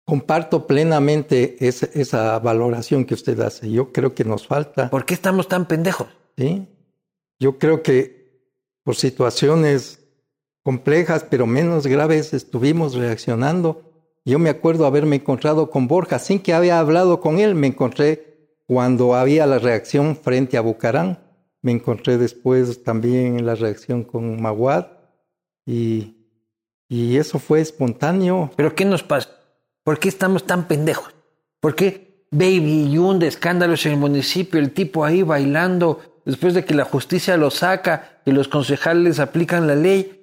Comparto plenamente esa, esa, valoración que usted hace. Yo creo que nos falta. ¿Por qué estamos tan pendejos? Sí. Yo creo que por situaciones complejas, pero menos graves, estuvimos reaccionando. Yo me acuerdo haberme encontrado con Borja, sin que había hablado con él, me encontré cuando había la reacción frente a Bucarán, me encontré después también la reacción con Maguad y, y eso fue espontáneo. ¿Pero qué nos pasa? ¿Por qué estamos tan pendejos? ¿Por qué Baby Yun de escándalos en el municipio, el tipo ahí bailando después de que la justicia lo saca, y los concejales aplican la ley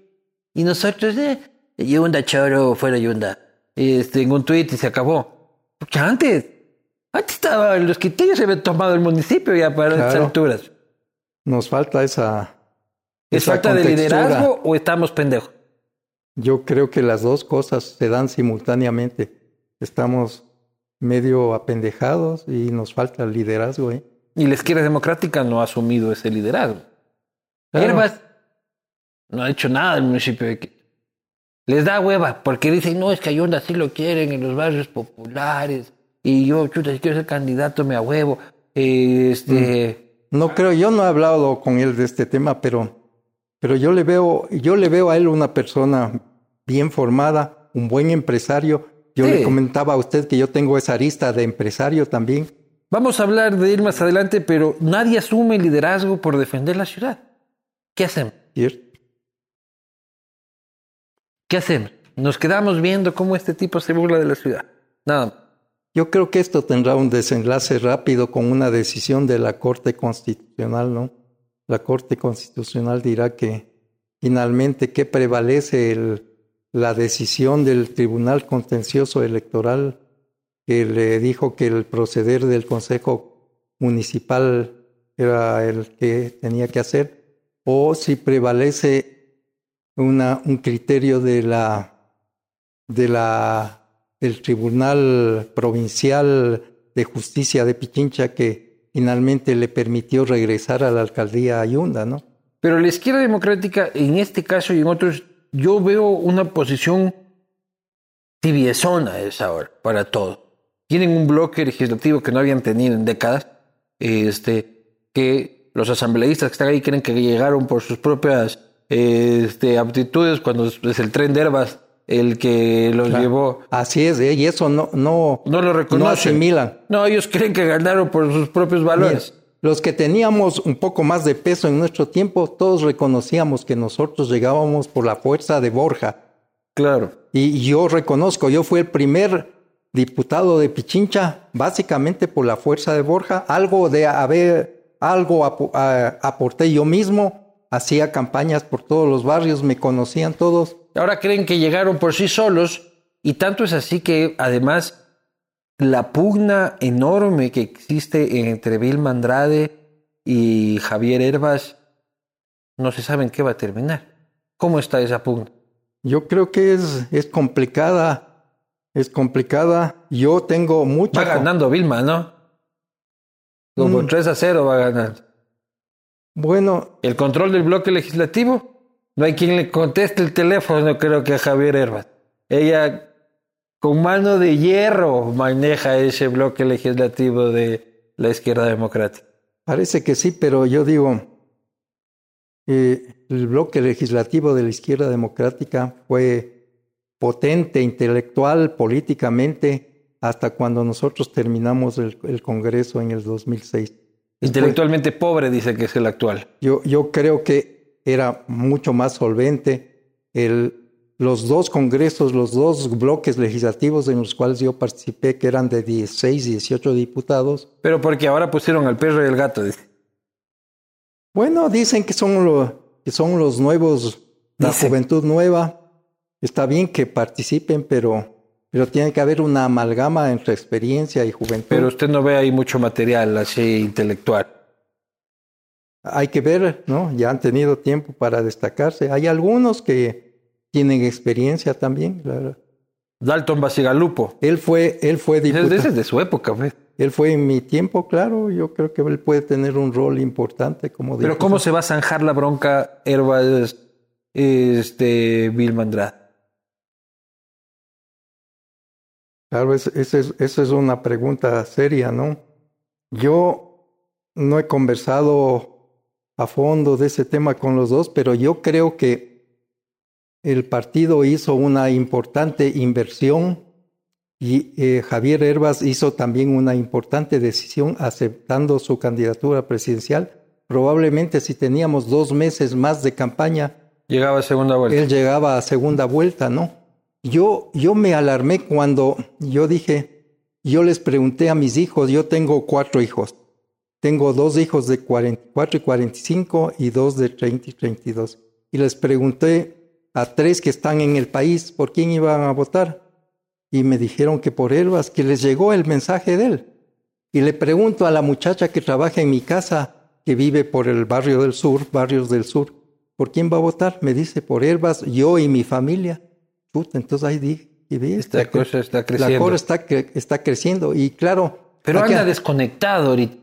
y nosotros, eh, Yunda choro, fuera Yunda, este, en un tuit y se acabó. Porque antes, antes estaba, los quiteños se habían tomado el municipio ya para estas alturas. Nos falta esa... ¿Es falta de liderazgo o estamos pendejos? Yo creo que las dos cosas se dan simultáneamente estamos medio apendejados y nos falta el liderazgo. ¿eh? Y la izquierda democrática no ha asumido ese liderazgo. Herbas no ha hecho nada del municipio de Quito. Les da hueva porque dicen, no, es que Ayonda sí lo quieren en los barrios populares. Y yo, chuta, si quiero ser candidato, me a huevo. Este... Mm. No creo, yo no he hablado con él de este tema, pero, pero yo, le veo, yo le veo a él una persona bien formada, un buen empresario yo le comentaba a usted que yo tengo esa arista de empresario también. Vamos a hablar de ir más adelante, pero nadie asume el liderazgo por defender la ciudad. ¿Qué hacemos? ¿Qué hacemos? Nos quedamos viendo cómo este tipo se burla de la ciudad. Nada. Yo creo que esto tendrá un desenlace rápido con una decisión de la Corte Constitucional, ¿no? La Corte Constitucional dirá que finalmente qué prevalece el la decisión del Tribunal Contencioso Electoral que le dijo que el proceder del Consejo Municipal era el que tenía que hacer, o si prevalece una, un criterio de la, de la, del Tribunal Provincial de Justicia de Pichincha que finalmente le permitió regresar a la alcaldía Ayunda, ¿no? Pero la izquierda democrática, en este caso y en otros, yo veo una posición tibiezona esa hora para todo. Tienen un bloque legislativo que no habían tenido en décadas, este, que los asambleístas que están ahí creen que llegaron por sus propias este, aptitudes cuando es el tren de Herbas el que los llevó. Así es, y eso no, no, no lo reconocen. No No, ellos creen que ganaron por sus propios valores. Los que teníamos un poco más de peso en nuestro tiempo, todos reconocíamos que nosotros llegábamos por la fuerza de Borja. Claro. Y yo reconozco, yo fui el primer diputado de Pichincha, básicamente por la fuerza de Borja, algo de haber, algo aporté yo mismo, hacía campañas por todos los barrios, me conocían todos. Ahora creen que llegaron por sí solos y tanto es así que además la pugna enorme que existe entre Vilma Andrade y Javier Herbas, no se sabe en qué va a terminar. ¿Cómo está esa pugna? Yo creo que es, es complicada, es complicada. Yo tengo mucha... Va ganando Vilma, ¿no? Como 3 mm. a 0 va ganando. Bueno... El control del bloque legislativo, no hay quien le conteste el teléfono, creo que a Javier Herbas. Ella con mano de hierro maneja ese bloque legislativo de la izquierda democrática. Parece que sí, pero yo digo, eh, el bloque legislativo de la izquierda democrática fue potente intelectual, políticamente, hasta cuando nosotros terminamos el, Congreso en el 2006. Intelectualmente pobre, dice que es el actual. Yo, yo creo que era mucho más solvente. El, los dos congresos, los dos bloques legislativos en los cuales yo participé, que eran de 16 y 18 diputados. Pero porque ahora pusieron al perro y el gato, dice. Bueno, dicen que son, que son los nuevos, la juventud nueva. Está bien que participen, pero, pero tiene que haber una amalgama entre experiencia y juventud. Pero usted no ve ahí mucho material así intelectual. Hay que ver, ¿no? Ya han tenido tiempo para destacarse. Hay algunos que tienen experiencia también. Claro. Dalton Basigalupo. Él fue, él fue diputado. Ese es de su época, pues. Él fue en mi tiempo, claro. Yo creo que él puede tener un rol importante como Pero ¿cómo se va a zanjar la bronca Herbas, este, Bill Claro, esa es, es una pregunta seria, ¿no? Yo no he conversado a fondo de ese tema con los dos, pero yo creo que el partido hizo una importante inversión y eh, Javier Herbas hizo también una importante decisión aceptando su candidatura presidencial. Probablemente si teníamos dos meses más de campaña, llegaba a segunda vuelta. Él llegaba a segunda vuelta, ¿no? Yo, yo me alarmé cuando yo dije, yo les pregunté a mis hijos, yo tengo cuatro hijos. Tengo dos hijos de 44 y 45 y dos de 30 y 32. Y les pregunté a tres que están en el país por quién iban a votar. Y me dijeron que por Elvas, que les llegó el mensaje de él. Y le pregunto a la muchacha que trabaja en mi casa, que vive por el barrio del sur, barrios del sur, ¿por quién va a votar? Me dice, por Elvas, yo y mi familia entonces ahí dije, y esta cosa está creciendo. La cosa está, está creciendo y claro. Pero anda desconectado ahorita.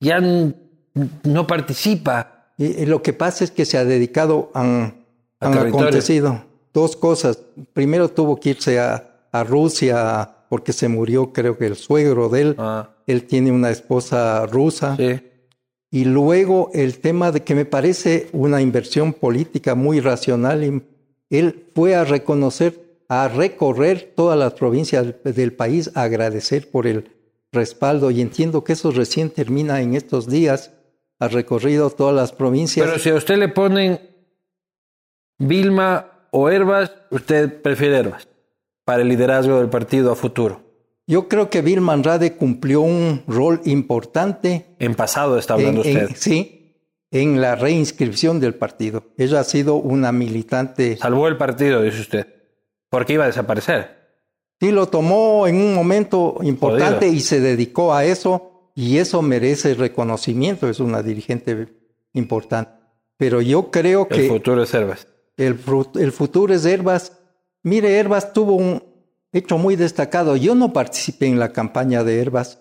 Ya no participa. Y, lo que pasa es que se ha dedicado a, un acontecido. Dos cosas. Primero tuvo que irse a, a, Rusia porque se murió, creo que el suegro de él. Ah. Él tiene una esposa rusa. Sí. Y luego el tema de que me parece una inversión política muy racional él fue a reconocer, a recorrer todas las provincias del país, a agradecer por el respaldo y entiendo que eso recién termina en estos días. Ha recorrido todas las provincias. Pero si a usted le ponen Vilma o Herbas, usted prefiere Herbas para el liderazgo del partido a futuro. Yo creo que Vilma Andrade cumplió un rol importante. En pasado está hablando usted. sí, en la reinscripción del partido. Ella ha sido una militante. Salvó el partido, dice usted, porque iba a desaparecer. Sí, lo tomó en un momento importante y se dedicó a eso, y eso merece reconocimiento, es una dirigente importante. Pero yo creo que... El futuro es Herbas. El, futuro es Herbas. Mire, Herbas tuvo un hecho muy destacado. Yo no participé en la campaña de Herbas,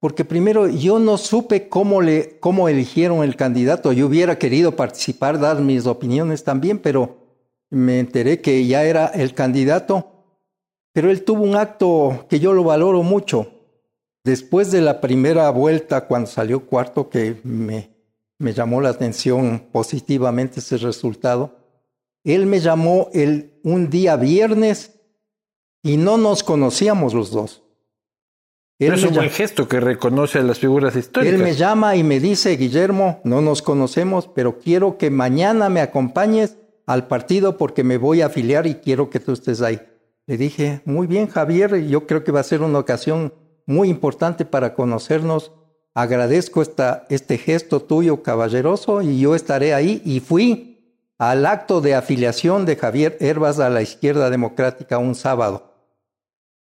porque primero yo no supe cómo, le, cómo eligieron el candidato. Yo hubiera querido participar, dar mis opiniones también, pero me enteré que ya era el candidato. Pero él tuvo un acto que yo lo valoro mucho. Después de la primera vuelta, cuando salió cuarto, que me, me llamó la atención positivamente ese resultado, él me llamó el, un día viernes y no nos conocíamos los dos es un buen gesto que reconoce a las figuras históricas. Él me llama y me dice, Guillermo, no nos conocemos, pero quiero que mañana me acompañes al partido porque me voy a afiliar y quiero que tú estés ahí. Le dije, muy bien, Javier, yo creo que va a ser una ocasión muy importante para conocernos. Agradezco esta, este gesto tuyo caballeroso y yo estaré ahí. Y fui al acto de afiliación de Javier Herbas a la izquierda democrática un sábado.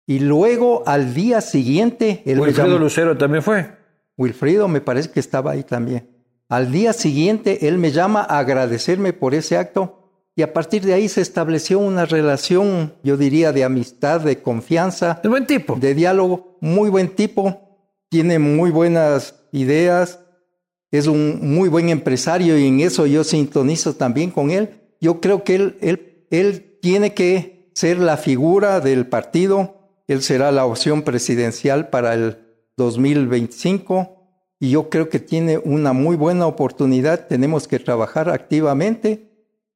Y luego al día siguiente... Wilfrido Lucero también fue. Wilfrido me parece que estaba ahí también. Al día siguiente él me llama a agradecerme por ese acto y a partir de ahí se estableció una relación, yo diría, de amistad, de confianza. De buen tipo. De diálogo. Muy buen tipo. Tiene muy buenas ideas. Es un muy buen empresario y en eso yo sintonizo también con él. Yo creo que él, él, él tiene que ser la figura del partido él será la opción presidencial para el 2025 y yo creo que tiene una muy buena oportunidad. Tenemos que trabajar activamente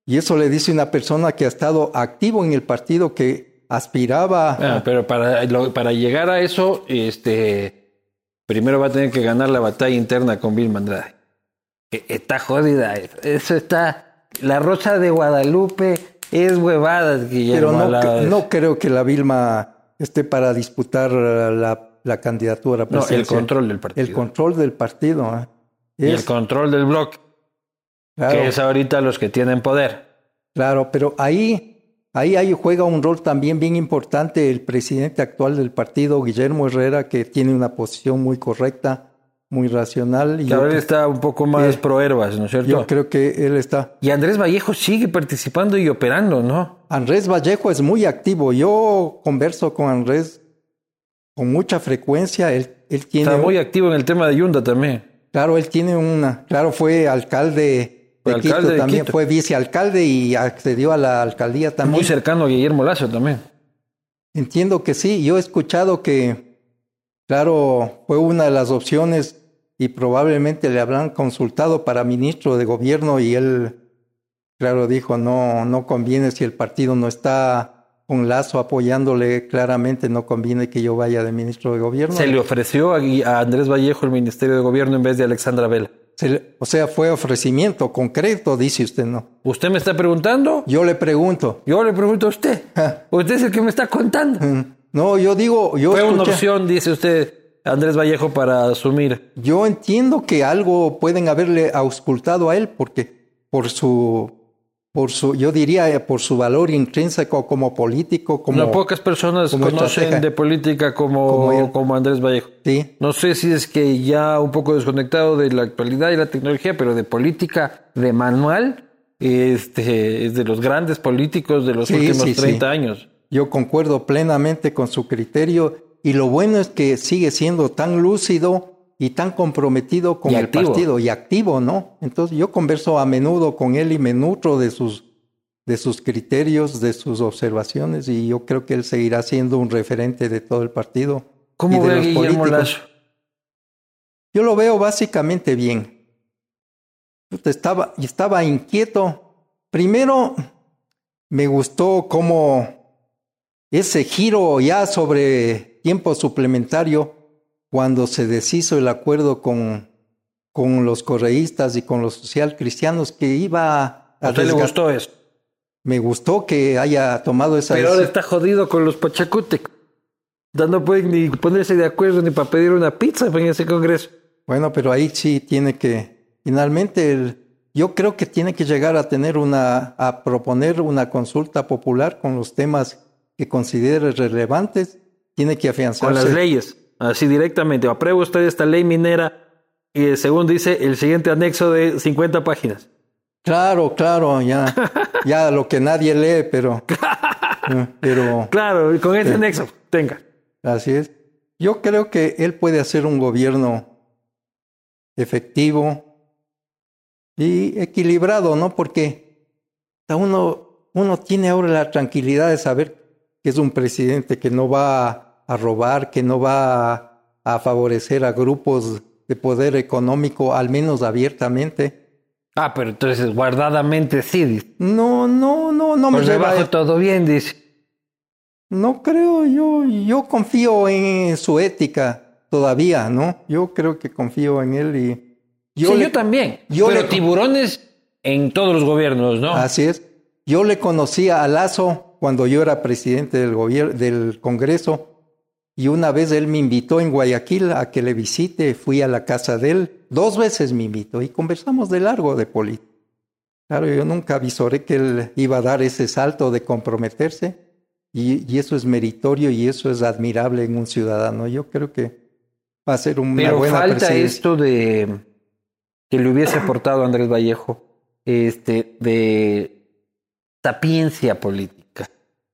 y eso le dice una persona que ha estado activo en el partido que aspiraba. Ah, pero para, para llegar a eso, este, primero va a tener que ganar la batalla interna con Bill Mandrade. E, está jodida. Eso está. La Rosa de Guadalupe es huevada, Guillermo. Pero no, no creo que la Vilma esté para disputar la, la candidatura No, el control del partido. El control del partido. ¿eh? Y el control del bloque, que es ahorita los que tienen poder. Claro, pero ahí, ahí, ahí juega un rol también bien importante el presidente actual del partido, Guillermo Herrera, que tiene una posición muy correcta muy racional. Y ahora está un poco más pro herbas, ¿no es cierto? Yo creo que él está. Y Andrés Vallejo sigue participando y operando, ¿no? Andrés Vallejo es muy activo. Yo converso con Andrés con mucha frecuencia. Él, él tiene. Está muy activo en el tema de Yunda también. Claro, él tiene una. Claro, fue alcalde de, Quito, también fue vicealcalde y accedió a la alcaldía también. Muy cercano a Guillermo Lazo también. Entiendo que sí. Yo he escuchado que, claro, fue una de las opciones y probablemente le habrán consultado para ministro de gobierno y él, claro, dijo, no, no conviene si el partido no está con Lazo apoyándole claramente, no conviene que yo vaya de ministro de gobierno. Se le ofreció a, Andrés Vallejo el ministerio de gobierno en vez de Alexandra Vela. O sea, fue ofrecimiento concreto, dice usted, ¿no? ¿Usted me está preguntando? Yo le pregunto. Yo le pregunto a usted. usted es el que me está contando. Mm. No, yo digo, yo Fue una opción, dice usted, Andrés Vallejo, para asumir. Yo entiendo que algo pueden haberle auscultado a él, porque por su por su, yo diría, eh, por su valor intrínseco como político, como... No pocas personas conocen de política como, como, Andrés Vallejo. Sí. No sé si es que ya un poco desconectado de la actualidad y la tecnología, pero de política de manual, este, es de los grandes políticos de los últimos 30 años. Yo concuerdo plenamente con su criterio y lo bueno es que sigue siendo tan lúcido y tan comprometido con el partido y activo, ¿no? Entonces yo converso a menudo con él y me nutro de sus, de sus criterios, de sus observaciones y yo creo que él seguirá siendo un referente de todo el partido. ¿Cómo ve Guillermo Lazo? Yo lo veo básicamente bien. Estaba, estaba inquieto. Primero, me gustó cómo ese giro ya sobre tiempo suplementario cuando se deshizo el acuerdo con, con los correístas y con los social cristianos que iba a... ¿A usted le gustó eso? Me gustó que haya tomado esa Pero ahora está jodido con los Pachacútec. No pueden ni ponerse de acuerdo ni para pedir una pizza en ese congreso. Bueno, pero ahí sí tiene que... Finalmente, el, yo creo que tiene que llegar a tener una... a proponer una consulta popular con los temas que considere relevantes. Tiene que afianzarse... Con las leyes así directamente. Aprueba usted esta ley minera y según dice el siguiente anexo de 50 páginas. Claro, claro, ya, ya lo que nadie lee, pero, pero. Claro, con ese anexo, tenga. Así es. Yo creo que él puede hacer un gobierno efectivo y equilibrado, ¿no? Porque uno, uno tiene ahora la tranquilidad de saber que es un presidente que no va a robar, que no va a, favorecer a grupos de poder económico, al menos abiertamente. Ah, pero entonces guardadamente sí. No, no, no, no me lleva. todo bien, dice. No creo, yo, yo confío en su ética todavía, ¿no? Yo creo que confío en él y. Yo sí, yo también. Yo pero tiburones en todos los gobiernos, ¿no? Así es. Yo le conocía a Lazo cuando yo era presidente del gobierno, del Congreso y una vez él me invitó en Guayaquil a que le visite, fui a la casa de él, dos veces me invitó y conversamos de largo de política. Claro, yo nunca avisoré que él iba a dar ese salto de comprometerse y, eso es meritorio y eso es admirable en un ciudadano. Yo creo que va a ser una Pero buena falta esto de que le hubiese aportado Andrés Vallejo, este, de sapiencia política,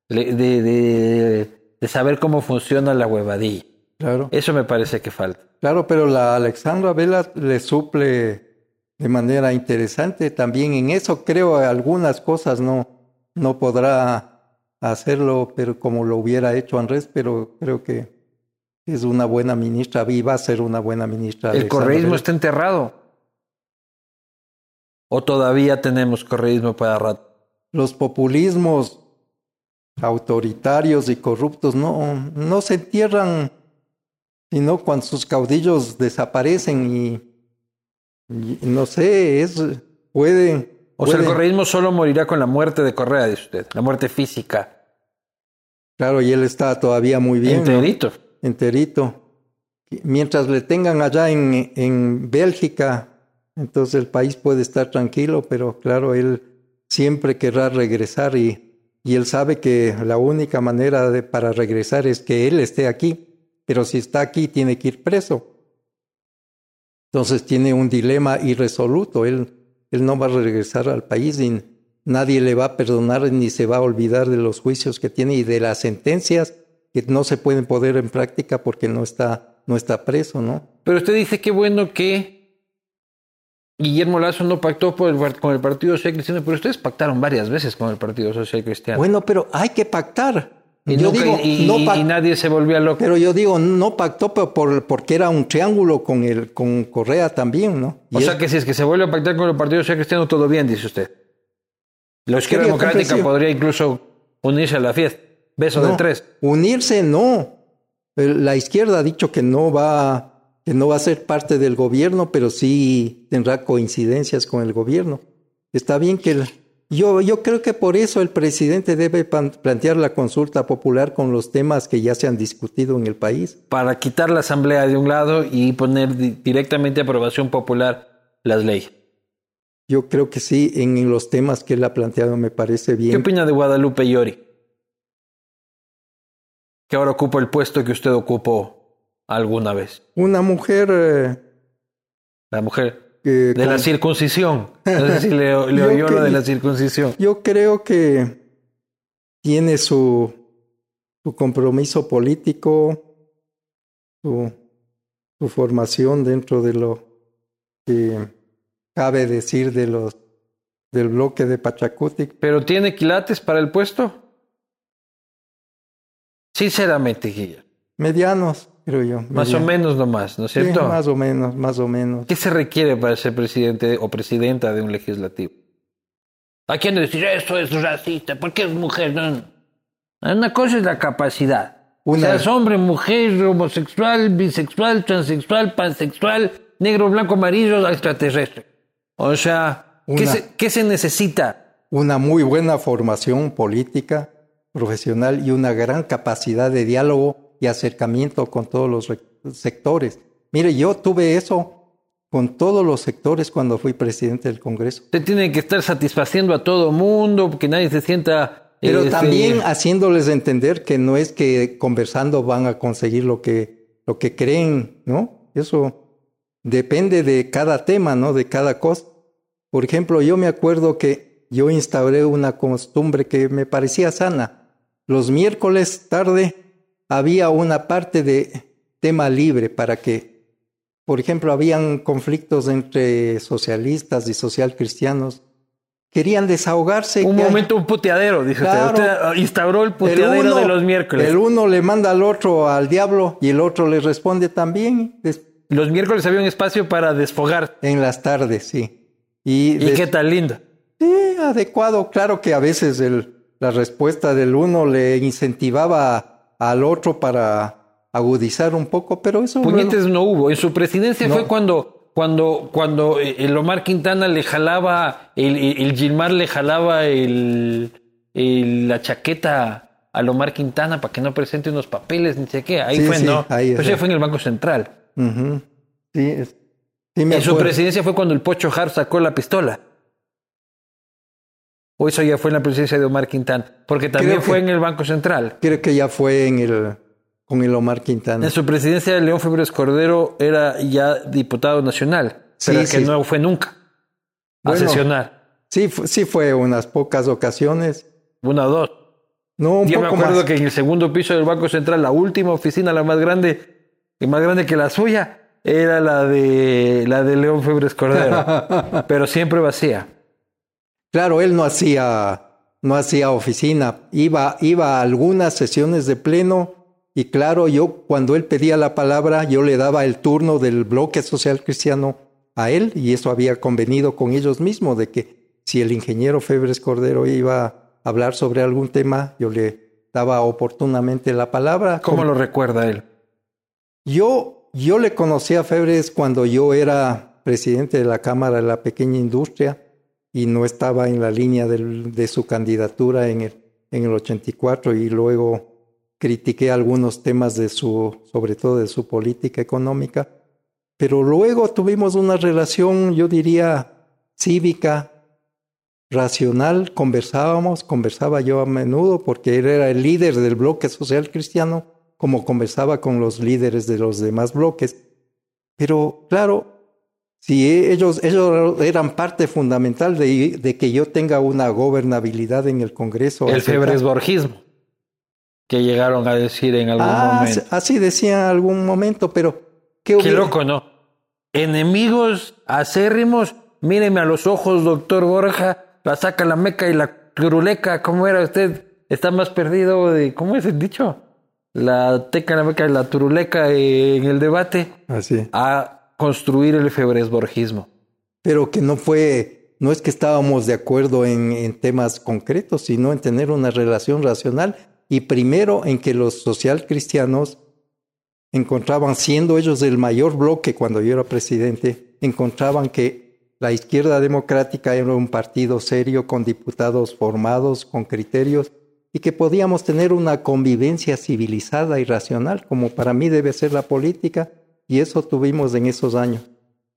de de saber cómo funciona la huevadilla. Claro. Eso me parece que falta. Claro, pero la Alexandra Vela le suple de manera interesante también en eso. Creo algunas cosas no, no podrá hacerlo, pero como lo hubiera hecho Andrés, pero creo que es una buena ministra y va a ser una buena ministra. ¿El correísmo está enterrado? ¿O todavía tenemos correísmo para rato? Los populismos autoritarios y corruptos no, no se entierran, sino cuando sus caudillos desaparecen y, no sé, es puede. O sea, el correísmo solo morirá con la muerte de Correa, dice usted, la muerte física. Claro, y él está todavía muy bien. Enterito. Enterito. Mientras le tengan allá en, en Bélgica, entonces el país puede estar tranquilo, pero claro, él siempre querrá regresar y y él sabe que la única manera de, para regresar es que él esté aquí, pero si está aquí tiene que ir preso. Entonces tiene un dilema irresoluto, él, él no va a regresar al país y nadie le va a perdonar ni se va a olvidar de los juicios que tiene y de las sentencias que no se pueden poner en práctica porque no está, no está preso, ¿no? Pero usted dice que bueno que Guillermo Lazo no pactó con el Partido Social Cristiano, pero ustedes pactaron varias veces con el Partido Social Cristiano. Bueno, pero hay que pactar. Y, Yo nunca- digo, y- no y- nadie se volvía loco. Pero yo digo, no pactó por, por- porque era un triángulo con el con Correa también, ¿no? Y O sea que si es que se vuelve a pactar con el Partido Social Cristiano, todo bien, dice usted. La izquierda democrática podría incluso unirse a la fiesta. Beso de tres. Unirse no. La izquierda ha dicho que no va que no va a ser parte del gobierno, pero sí tendrá coincidencias con el gobierno. Está bien que el- yo yo creo que por eso el presidente debe plantear la consulta popular con los temas que ya se han discutido en el país. Para quitar la asamblea de un lado y poner di- directamente aprobación popular las leyes. Yo creo que sí, en los temas que él ha planteado me parece ¿Qué bien. opina de Guadalupe Llori? Que ahora ocupa el puesto que usted ocupó alguna vez. Una mujer eh, La mujer que de la circuncisión. No sé si le, oyó que- lo de la circuncisión. Yo creo que tiene su, su compromiso político, su, su formación dentro de lo que cabe decir de los del bloque de Pachacuti. ¿Pero tiene quilates para el puesto? Sinceramente, Guillermo. Medianos, creo yo. Más o menos nomás, ¿no es Sí, cierto? más o menos, más o menos. ¿Qué se requiere para ser presidente o presidenta de un legislativo? Hay quien decir eso es racista, porque es mujer. No. Una cosa es la capacidad. Una- Seas hombre, mujer, homosexual, bisexual, transexual, pansexual, negro, blanco, amarillo, extraterrestre. O sea, ¿qué, se, qué se necesita? Una muy buena formación política, profesional y una gran capacidad de diálogo y acercamiento con todos los re- sectores. Mire, yo tuve eso con todos los sectores cuando fui presidente del Congreso. Usted tiene que estar satisfaciendo a todo mundo, que nadie se sienta... Pero este, también haciéndoles entender que no es que conversando van a conseguir lo que, lo que creen, ¿no? Eso depende de cada tema, ¿no? De cada cosa. Por ejemplo, yo me acuerdo que yo instauré una costumbre que me parecía sana. Los miércoles tarde había una parte de tema libre para que, por ejemplo, habían conflictos entre socialistas y socialcristianos. Querían desahogarse. Un momento, un puteadero, dice Claro. usted. Usted instauró el el puteadero uno- de los miércoles. El uno le manda al otro al diablo y el otro le responde también Los miércoles había un espacio para desfogar. en las tardes, sí. Y, ¿Y des- qué tal lindo? Sí, adecuado. Claro que a veces el- la respuesta del uno le incentivaba al otro para agudizar un poco, pero eso... Puñetes no hubo. En su presidencia No. fue cuando, cuando, cuando eh, el Omar Quintana le jalaba, el, el, Gilmar le jalaba el, el- la chaqueta al Omar Quintana para que no presente unos papeles, ni sé qué. Ahí Sí, fue, sí, ¿no? ahí Pero es. eso fue en el Banco Central. Sí, es- sí me En su presidencia fue cuando el Pocho Har sacó la pistola. O eso ya fue en la presidencia de Omar Quintana. Porque también Creo que- fue en el Banco Central. Creo que ya fue en el, con el Omar Quintana. En su presidencia, León Febres Cordero era ya diputado nacional, Sí, pero que sí. no fue nunca a Bueno. sesionar. Sí, sí fue unas pocas ocasiones. Una o dos. No, un Yo me poco acuerdo más. que en el segundo piso del Banco Central, la última oficina, la más grande, y más grande que la suya, era la de la de León Febres Cordero, pero siempre vacía. Claro, él no hacía, no hacía oficina, iba, iba a algunas sesiones de pleno y claro, yo cuando él pedía la palabra, yo le daba el turno del bloque social cristiano a él y eso había convenido con ellos mismos de que si el ingeniero Febres Cordero iba a hablar sobre algún tema, yo le daba oportunamente la palabra. ¿Cómo lo recuerda él? Yo, yo le conocí a Febres cuando yo era presidente de la Cámara de la Pequeña Industria y no estaba en la línea de su candidatura en el, en el 84 y luego critiqué algunos temas de su, sobre todo de su política económica. Pero luego tuvimos una relación, yo diría, cívica, racional, conversábamos, conversaba yo a menudo porque él era el líder del bloque social cristiano, como conversaba con los líderes de los demás bloques. Pero claro, si ellos, ellos eran parte fundamental de, de que yo tenga una gobernabilidad en el Congreso. El febresborgismo, que llegaron a decir en algún Ah, momento. así decía en algún momento, pero ¿qué, loco, ¿no? Enemigos acérrimos, míreme a los ojos, doctor Borja, la saca la meca y la turuleca, ¿cómo era usted? está más perdido de, ¿cómo es el dicho? La teca, la meca, la turuleca en el debate Así. a construir el febresborgismo. Pero que no fue, no es que estábamos de acuerdo en, en temas concretos, sino en tener una relación racional y primero en que los social cristianos encontraban, siendo ellos el mayor bloque cuando yo era presidente, encontraban que la izquierda democrática era un partido serio con diputados formados, con criterios, y que podíamos tener una convivencia civilizada y racional, como para mí debe ser la política, y eso tuvimos en esos años.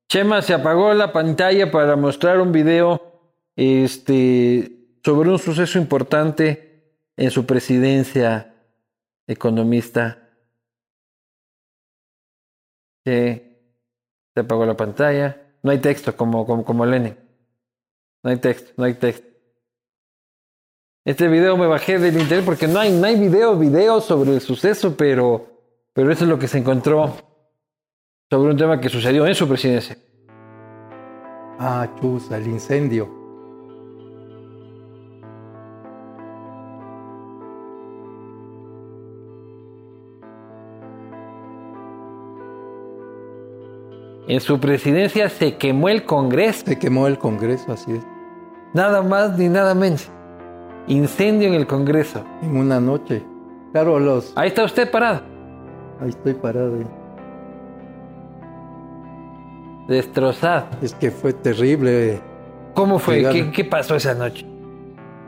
Chema se apagó la pantalla para mostrar un video este, sobre un suceso importante en su presidencia economista. Se apagó la pantalla. No hay texto como, como, como Lenin. No hay texto, no hay texto. Este video me bajé del internet porque no hay, no hay video, video sobre el suceso, pero, pero eso es lo que se encontró sobre un tema que sucedió en su presidencia. Ah, chusa, el incendio. En su presidencia se quemó el Congreso. Se quemó el Congreso, así es. Nada más ni nada menos. Incendio en el Congreso. En una noche. Claro, los... Ahí está usted parado. Ahí estoy parado. ahí. Destrozado. Es que fue terrible. ¿Cómo fue? ¿Qué, qué pasó esa noche?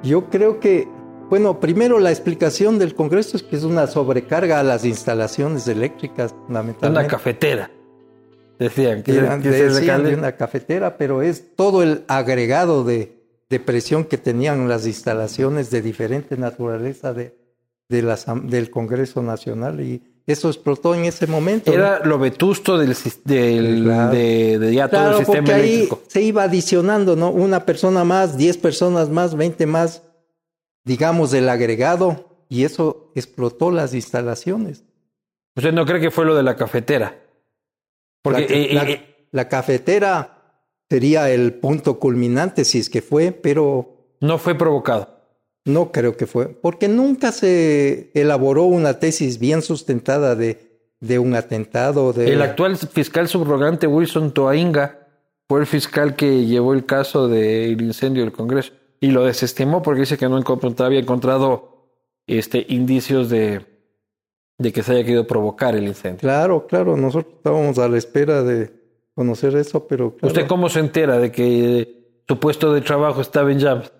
Yo creo que, bueno, primero la explicación del Congreso es que es una sobrecarga a las instalaciones eléctricas, Una fundamentalmente. cafetera. Decían que, Eran que decían de una cafetera, pero es todo el agregado de, de presión que tenían las instalaciones de diferente naturaleza de, del Congreso Nacional y eso explotó en ese momento. ¿no? Era lo vetusto del, del- claro. de, de ya todo el sistema porque ahí se iba adicionando, ¿no? Una persona más, 10 personas más, 20 más, digamos, del agregado, y eso explotó las instalaciones. ¿Usted no cree que fue lo de la cafetera? Porque la, eh, la- eh, la cafetera sería el punto culminante, si es que fue, pero no fue provocado. No creo que fue, porque nunca se elaboró una tesis bien sustentada de, de un atentado. De, El actual fiscal subrogante Wilson Toainga fue el fiscal que llevó el caso del incendio del Congreso y lo desestimó porque dice que no había encontrado este, indicios de, de que se haya querido provocar el incendio. Claro, claro, nosotros estábamos a la espera de conocer eso, pero claro, ¿Usted cómo se entera de que su puesto de trabajo estaba en llamas?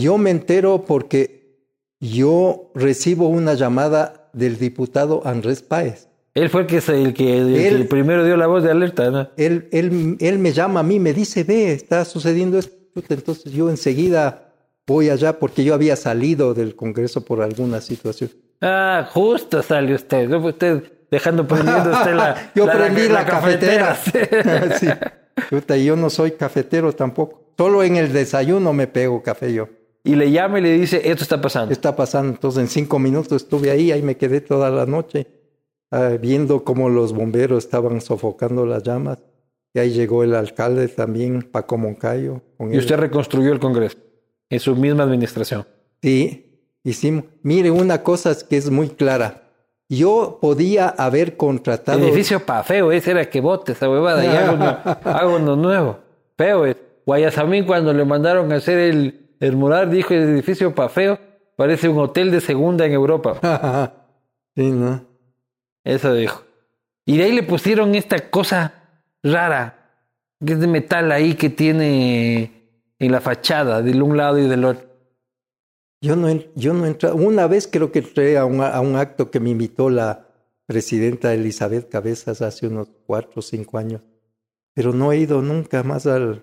Yo me entero porque yo recibo una llamada del diputado Andrés Páez. Él fue el que, el que, el que primero dio la voz de alerta, ¿no? Él, él, él me llama a mí, me dice, ve, está sucediendo esto. Entonces yo enseguida voy allá porque yo había salido del Congreso por alguna situación. Ah, justo salió usted. ¿no? Usted dejando prendiendo usted la. yo la- prendí la, cafetera. cafetera. Sí. Yo no soy cafetero tampoco. Solo en el desayuno me pego café yo. Y le llama y le dice: Esto está pasando. está pasando? Entonces en cinco minutos estuve ahí, ahí me quedé toda la noche ah, viendo cómo los bomberos estaban sofocando las llamas. Y ahí llegó el alcalde también, Paco Moncayo. Con Y él. usted reconstruyó el Congreso en su misma administración. Sí, hicimos. Mire, una cosa es que es muy clara. Yo podía haber contratado... El edificio pa' feo, ese era que bote esa huevada y hago uno, hago uno nuevo. Feo es. Guayasamín cuando le mandaron a hacer el, el mural dijo el edificio pa' feo parece un hotel de segunda en Europa. sí, ¿no? Eso dijo. Y de ahí le pusieron esta cosa rara, que es de metal ahí que tiene en la fachada, del un lado y del otro. Yo no, yo no entré. Una vez creo que entré a un, a un acto que me invitó la presidenta Elizabeth Cabezas hace unos cuatro o cinco años. Pero no he ido nunca más al,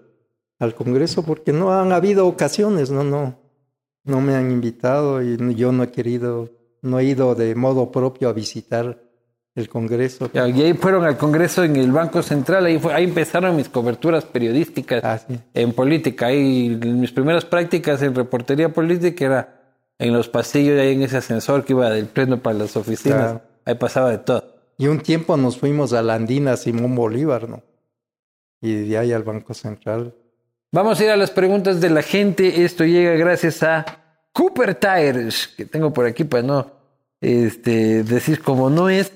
al Congreso porque no han habido ocasiones, no, no. No me han invitado y yo no he querido, no he ido de modo propio a visitar el Congreso. Y ahí fueron al Congreso en el Banco Central, ahí, fue, ahí empezaron mis coberturas periodísticas Ah, sí. en política. Ahí mis primeras prácticas en reportería política era en los pasillos, ahí en ese ascensor que iba del pleno para las oficinas. Claro. Ahí pasaba de todo. Y un tiempo nos fuimos a la Andina Simón Bolívar, ¿no? Y de ahí al Banco Central. Vamos a ir a las preguntas de la gente. Esto llega gracias a Cooper Tires, que tengo por aquí para no este, decir como no es.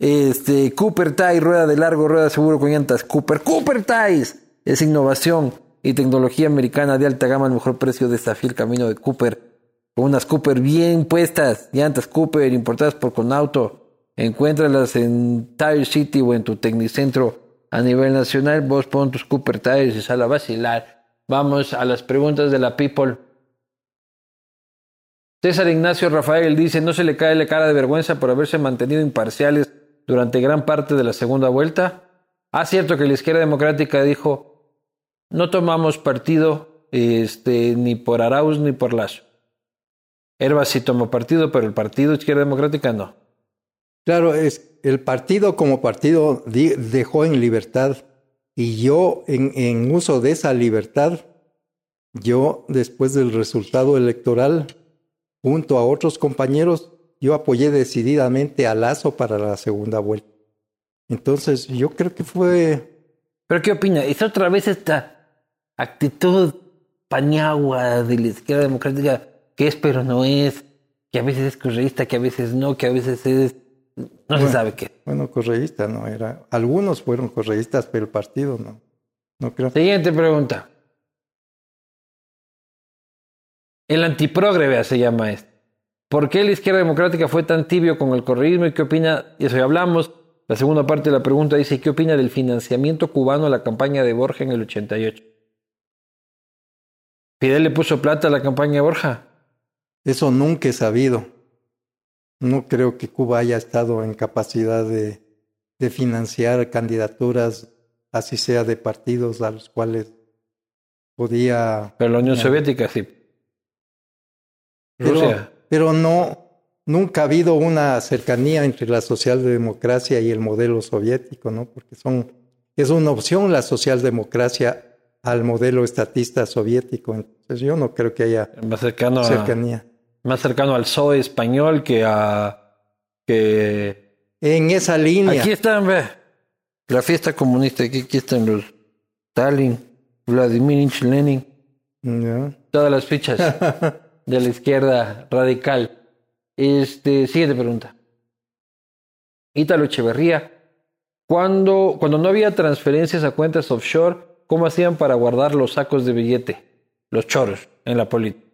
Este, Cooper Tires, rueda de largo, rueda seguro con llantas Cooper. Cooper Tires es innovación y tecnología americana de alta gama al mejor precio. Desafía el camino de Cooper. Con unas Cooper bien puestas, llantas Cooper importadas por Conauto. Encuéntralas en Tire City o en tu Tecnicentro a nivel nacional. Vos pon tus Cooper Tires y sal a vacilar. Vamos a las preguntas de la People. César Ignacio Rafael dice, no se le cae la cara de vergüenza por haberse mantenido imparciales durante gran parte de la segunda vuelta. Ah, cierto que la izquierda democrática dijo, no tomamos partido este, ni por Arauz ni por Lazo. Herbas sí tomó partido, pero el partido izquierda democrática no. Claro, es, el partido como partido dejó en libertad y yo en, en uso de esa libertad, yo después del resultado electoral, junto a otros compañeros, yo apoyé decididamente a Lazo para la segunda vuelta. Entonces, yo creo que fue... ¿Pero qué opina? ¿Es otra vez esta actitud pañagua de la izquierda democrática que es pero no es, que a veces es correísta, que a veces no, que a veces es... No se sabe qué. Bueno, correísta no era. Algunos fueron correístas, pero el partido no. No creo. Siguiente pregunta. El antiprogreve se llama esto. ¿Por qué la izquierda democrática fue tan tibio con el correísmo y qué opina? Y eso ya hablamos. La segunda parte de la pregunta dice, ¿qué opina del financiamiento cubano a la campaña de Borja en el 88? ¿Fidel le puso plata a la campaña de Borja? Eso nunca he sabido. No creo que Cuba haya estado en capacidad de, de financiar candidaturas, así sea de partidos a los cuales podía... Pero la Unión Soviética sí. Pero, pero no, nunca ha habido una cercanía entre la socialdemocracia y el modelo soviético, ¿no? Porque son, es una opción la socialdemocracia al modelo estatista soviético. Entonces yo no creo que haya más cercano cercanía. Más cercano al PSOE español que a que en esa línea. Aquí están, ve, la fiesta comunista, aquí, aquí están los Stalin, Vladimir Lenin, todas las fichas de la izquierda radical. Este, siguiente pregunta. Ítalo Echeverría. Cuando, cuando no había transferencias a cuentas offshore, ¿cómo hacían para guardar los sacos de billete, los choros, en la política?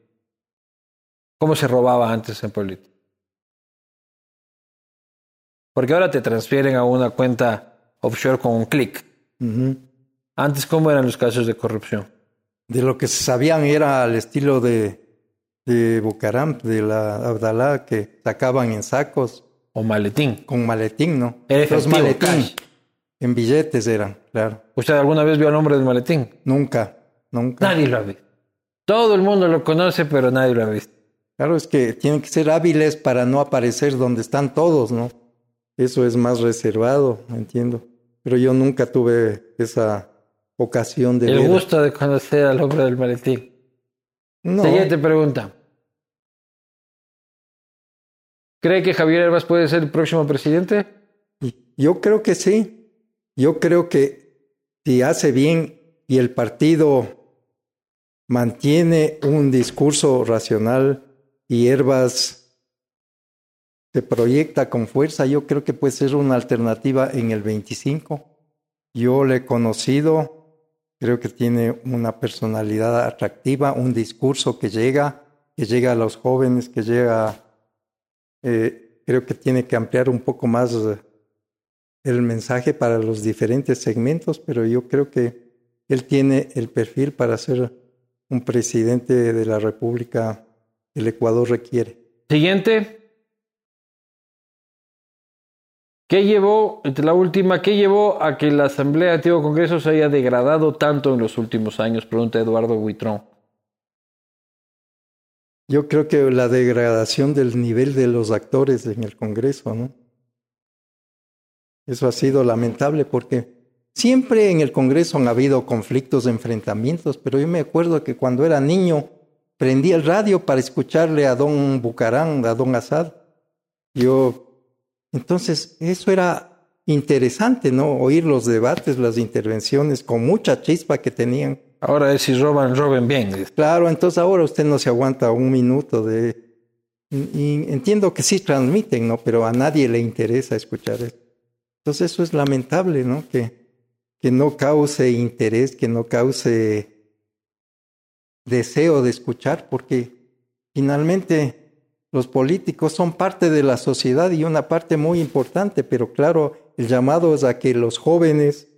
¿Cómo se robaba antes en política? Porque ahora te transfieren a una cuenta offshore con un clic. Antes, ¿cómo eran los casos de corrupción? De lo que se sabían era al estilo de, de Bucaram, de la Abdalá, que sacaban en sacos. O maletín. Con maletín, ¿no? Era Los maletín. En billetes eran, claro. ¿Usted alguna vez vio el nombre del maletín? Nunca, nunca. Nadie lo ha visto. Todo el mundo lo conoce, pero nadie lo ha visto. Claro, es que tienen que ser hábiles para no aparecer donde están todos, ¿no? Eso es más reservado, entiendo. Pero yo nunca tuve esa ocasión de... El gusto de conocer al hombre del maletín. No. Siguiente pregunta. ¿Cree que Javier Herbas puede ser el próximo presidente? Yo creo que sí. Yo creo que si hace bien y el partido mantiene un discurso racional y Herbas se proyecta con fuerza, yo creo que puede ser una alternativa en el 25. Yo le he conocido, creo que tiene una personalidad atractiva, un discurso que llega, que llega a los jóvenes, que llega eh, creo que tiene que ampliar un poco más el mensaje para los diferentes segmentos, pero yo creo que él tiene el perfil para ser un presidente de la República el Ecuador requiere. Siguiente. ¿Qué llevó, la última, qué llevó a que la Asamblea de Antiguo Congreso se haya degradado tanto en los últimos años? Pregunta Eduardo Buitrón. Yo creo que la degradación del nivel de los actores en el Congreso, ¿no? Eso ha sido lamentable porque siempre en el Congreso han habido conflictos, enfrentamientos, pero yo me acuerdo que cuando era niño prendía el radio para escucharle a don Bucarán, a don Assad. Yo, entonces, eso era interesante, ¿no? Oír los debates, las intervenciones con mucha chispa que tenían Ahora es si roban, roben bien. Claro, entonces ahora usted no se aguanta un minuto de... Y entiendo que sí transmiten, ¿no? Pero a nadie le interesa escuchar eso. Entonces eso es lamentable, ¿no? Que, que no cause interés, que no cause deseo de escuchar, porque finalmente los políticos son parte de la sociedad y una parte muy importante, pero claro, el llamado es a que los jóvenes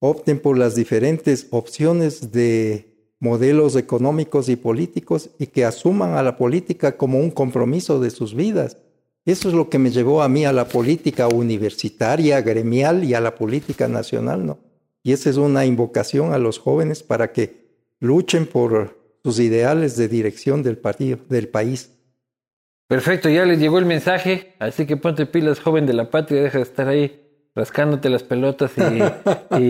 opten por las diferentes opciones de modelos económicos y políticos y que asuman a la política como un compromiso de sus vidas. Eso es lo que me llevó a mí a la política universitaria, gremial y a la política nacional, ¿no? Y esa es una invocación a los jóvenes para que luchen por sus ideales de dirección del partido, del país. Perfecto, ya les llegó el mensaje, así que ponte pilas, joven de la patria, deja de estar ahí rascándote las pelotas y,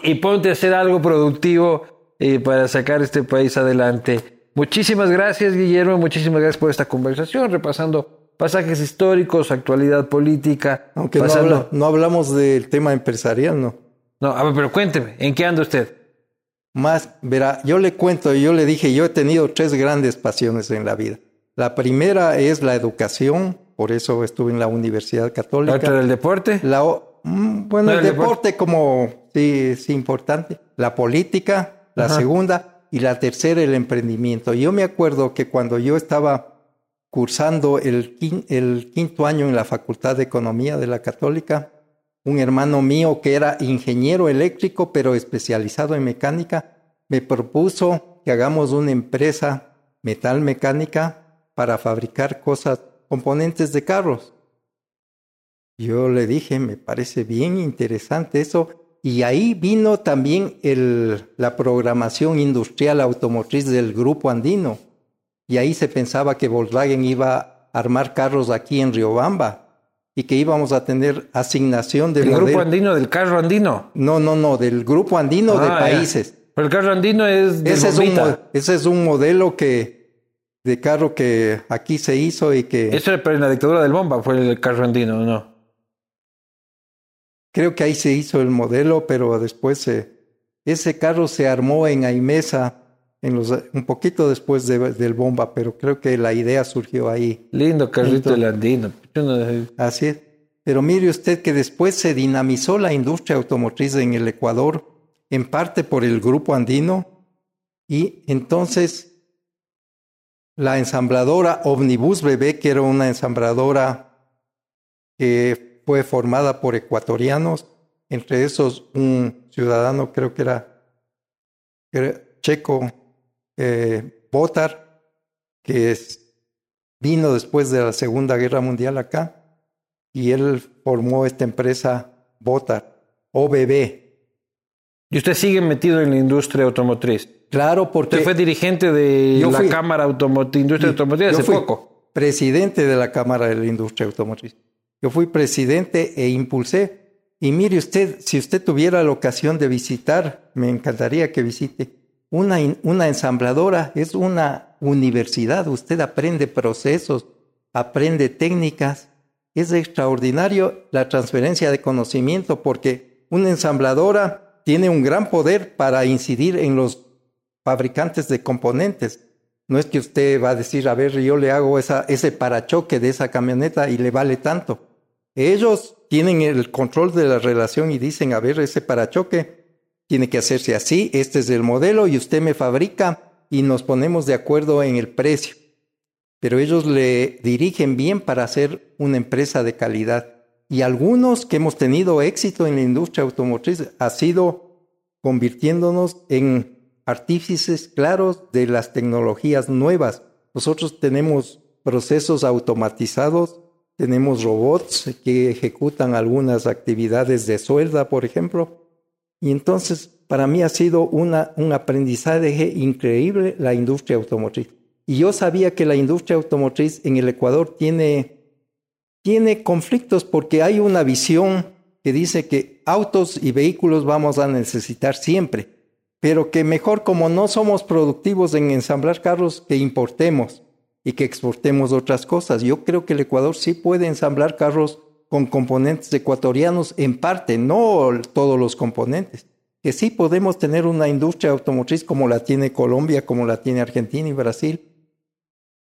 y, ponte a hacer algo productivo eh, para sacar este país adelante. Muchísimas gracias, Guillermo, muchísimas gracias por esta conversación, repasando pasajes históricos, actualidad política. Aunque no, no hablamos del tema empresarial, ¿no? No, a ver, pero cuénteme, ¿en qué anda usted? Más, verá, yo le cuento, yo le dije, yo he tenido tres grandes pasiones en la vida. La primera es la educación, por eso estuve en la Universidad Católica. ¿La otra el deporte? La, mm, bueno, el, deporte, como sí es importante. La política, la segunda, y la tercera el emprendimiento. Yo me acuerdo que cuando yo estaba cursando el, el quinto año en la Facultad de Economía de la Católica, un hermano mío que era ingeniero eléctrico, pero especializado en mecánica, me propuso que hagamos una empresa metal mecánica para fabricar cosas, componentes de carros. Yo le dije, me parece bien interesante eso. Y ahí vino también el, la programación industrial automotriz del grupo andino. Y ahí se pensaba que Volkswagen iba a armar carros aquí en Riobamba y que íbamos a tener asignación del ¿El grupo andino del carro andino? No, no, no, del grupo andino de ah, países. Pero el carro andino es ese es, un, ese es un modelo que de carro que aquí se hizo y que... Eso era en la dictadura del bomba, fue el carro andino, ¿no? Creo que ahí se hizo el modelo, pero después ese carro se armó en Aimesa en los, un poquito después del bomba, pero creo que la idea surgió ahí. Lindo carrito del andino. Así es. Pero mire usted que después se dinamizó la industria automotriz en el Ecuador, en parte por el grupo andino, y entonces la ensambladora Omnibus BB, que era una ensambladora que fue formada por ecuatorianos, entre esos un ciudadano creo que era checo, eh, Botar, que es, vino después de la Segunda Guerra Mundial acá, y él formó esta empresa Botar, OBB. ¿Y usted sigue metido en la industria automotriz? Claro, porque... Usted fue dirigente de la Cámara Automotriz, Industria Automotriz hace poco. presidente de la Cámara de la Industria Automotriz. Yo fui presidente e impulsé. Y mire usted, si usted tuviera la ocasión de visitar, me encantaría que visite una, una ensambladora, es una universidad. Usted aprende procesos, aprende técnicas. Es extraordinario la transferencia de conocimiento porque una ensambladora tiene un gran poder para incidir en los fabricantes de componentes. No es que usted va a decir, a ver, yo le hago ese parachoque de esa camioneta y le vale tanto. Ellos tienen el control de la relación y dicen, a ver, ese parachoque tiene que hacerse así, este es el modelo y usted me fabrica y nos ponemos de acuerdo en el precio. Pero ellos le dirigen bien para hacer una empresa de calidad. Y algunos que hemos tenido éxito en la industria automotriz ha sido convirtiéndonos en artífices claros de las tecnologías nuevas. Nosotros tenemos procesos automatizados, tenemos robots que ejecutan algunas actividades de suelda, por ejemplo. Y entonces, para mí ha sido un aprendizaje increíble la industria automotriz. Y yo sabía que la industria automotriz en el Ecuador tiene, tiene conflictos porque hay una visión que dice que autos y vehículos vamos a necesitar siempre pero que mejor como no somos productivos en ensamblar carros, que importemos y que exportemos otras cosas. Yo creo que el Ecuador sí puede ensamblar carros con componentes ecuatorianos en parte, no todos los componentes, que sí podemos tener una industria automotriz como la tiene Colombia, como la tiene Argentina y Brasil.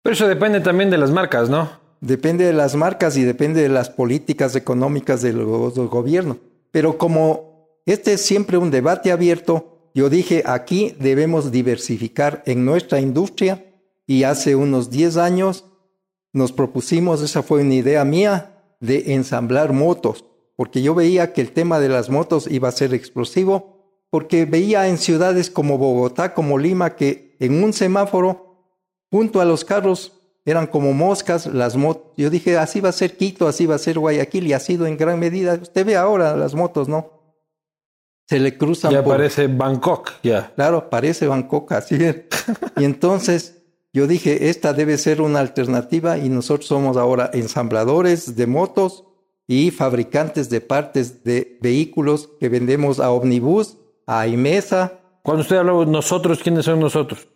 Pero eso depende también de las marcas, ¿no? Depende de las marcas y depende de las políticas económicas del, del gobierno. Pero como este es siempre un debate abierto, yo dije, aquí debemos diversificar en nuestra industria y hace unos 10 años nos propusimos, esa fue una idea mía, de ensamblar motos, porque yo veía que el tema de las motos iba a ser explosivo, porque veía en ciudades como Bogotá, como Lima, que en un semáforo, junto a los carros, eran como moscas las motos. Yo dije, así va a ser Quito, así va a ser Guayaquil, y ha sido en gran medida. Usted ve ahora las motos, ¿no? Se le cruzan. Ya parece Bangkok, ya. Claro, parece Bangkok, así es. y entonces yo dije, esta debe ser una alternativa y nosotros somos ahora ensambladores de motos y fabricantes de partes de vehículos que vendemos a Omnibus, a Imesa. Cuando usted habla de nosotros, ¿quiénes son nosotros?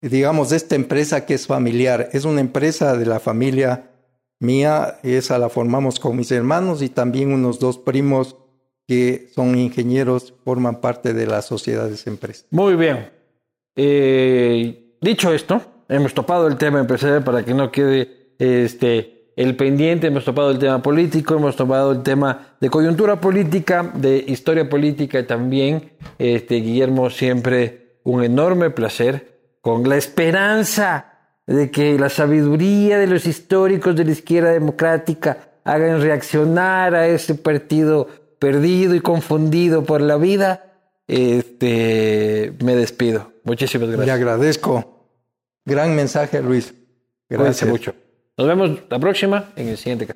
Digamos, esta empresa que es familiar, es una empresa de la familia mía, esa la formamos con mis hermanos y también unos dos primos que son ingenieros, forman parte de la sociedad de esa empresa. Muy bien. Eh, dicho esto, hemos topado el tema empresarial para que no quede este, el pendiente, hemos topado el tema político, hemos topado el tema de coyuntura política, de historia política y también, este, Guillermo, siempre un enorme placer, con la esperanza de que la sabiduría de los históricos de la izquierda democrática hagan reaccionar a ese partido perdido y confundido por la vida, este, me despido. Muchísimas gracias. Le agradezco. Gran mensaje, Luis. Gracias mucho. Nos vemos la próxima en el siguiente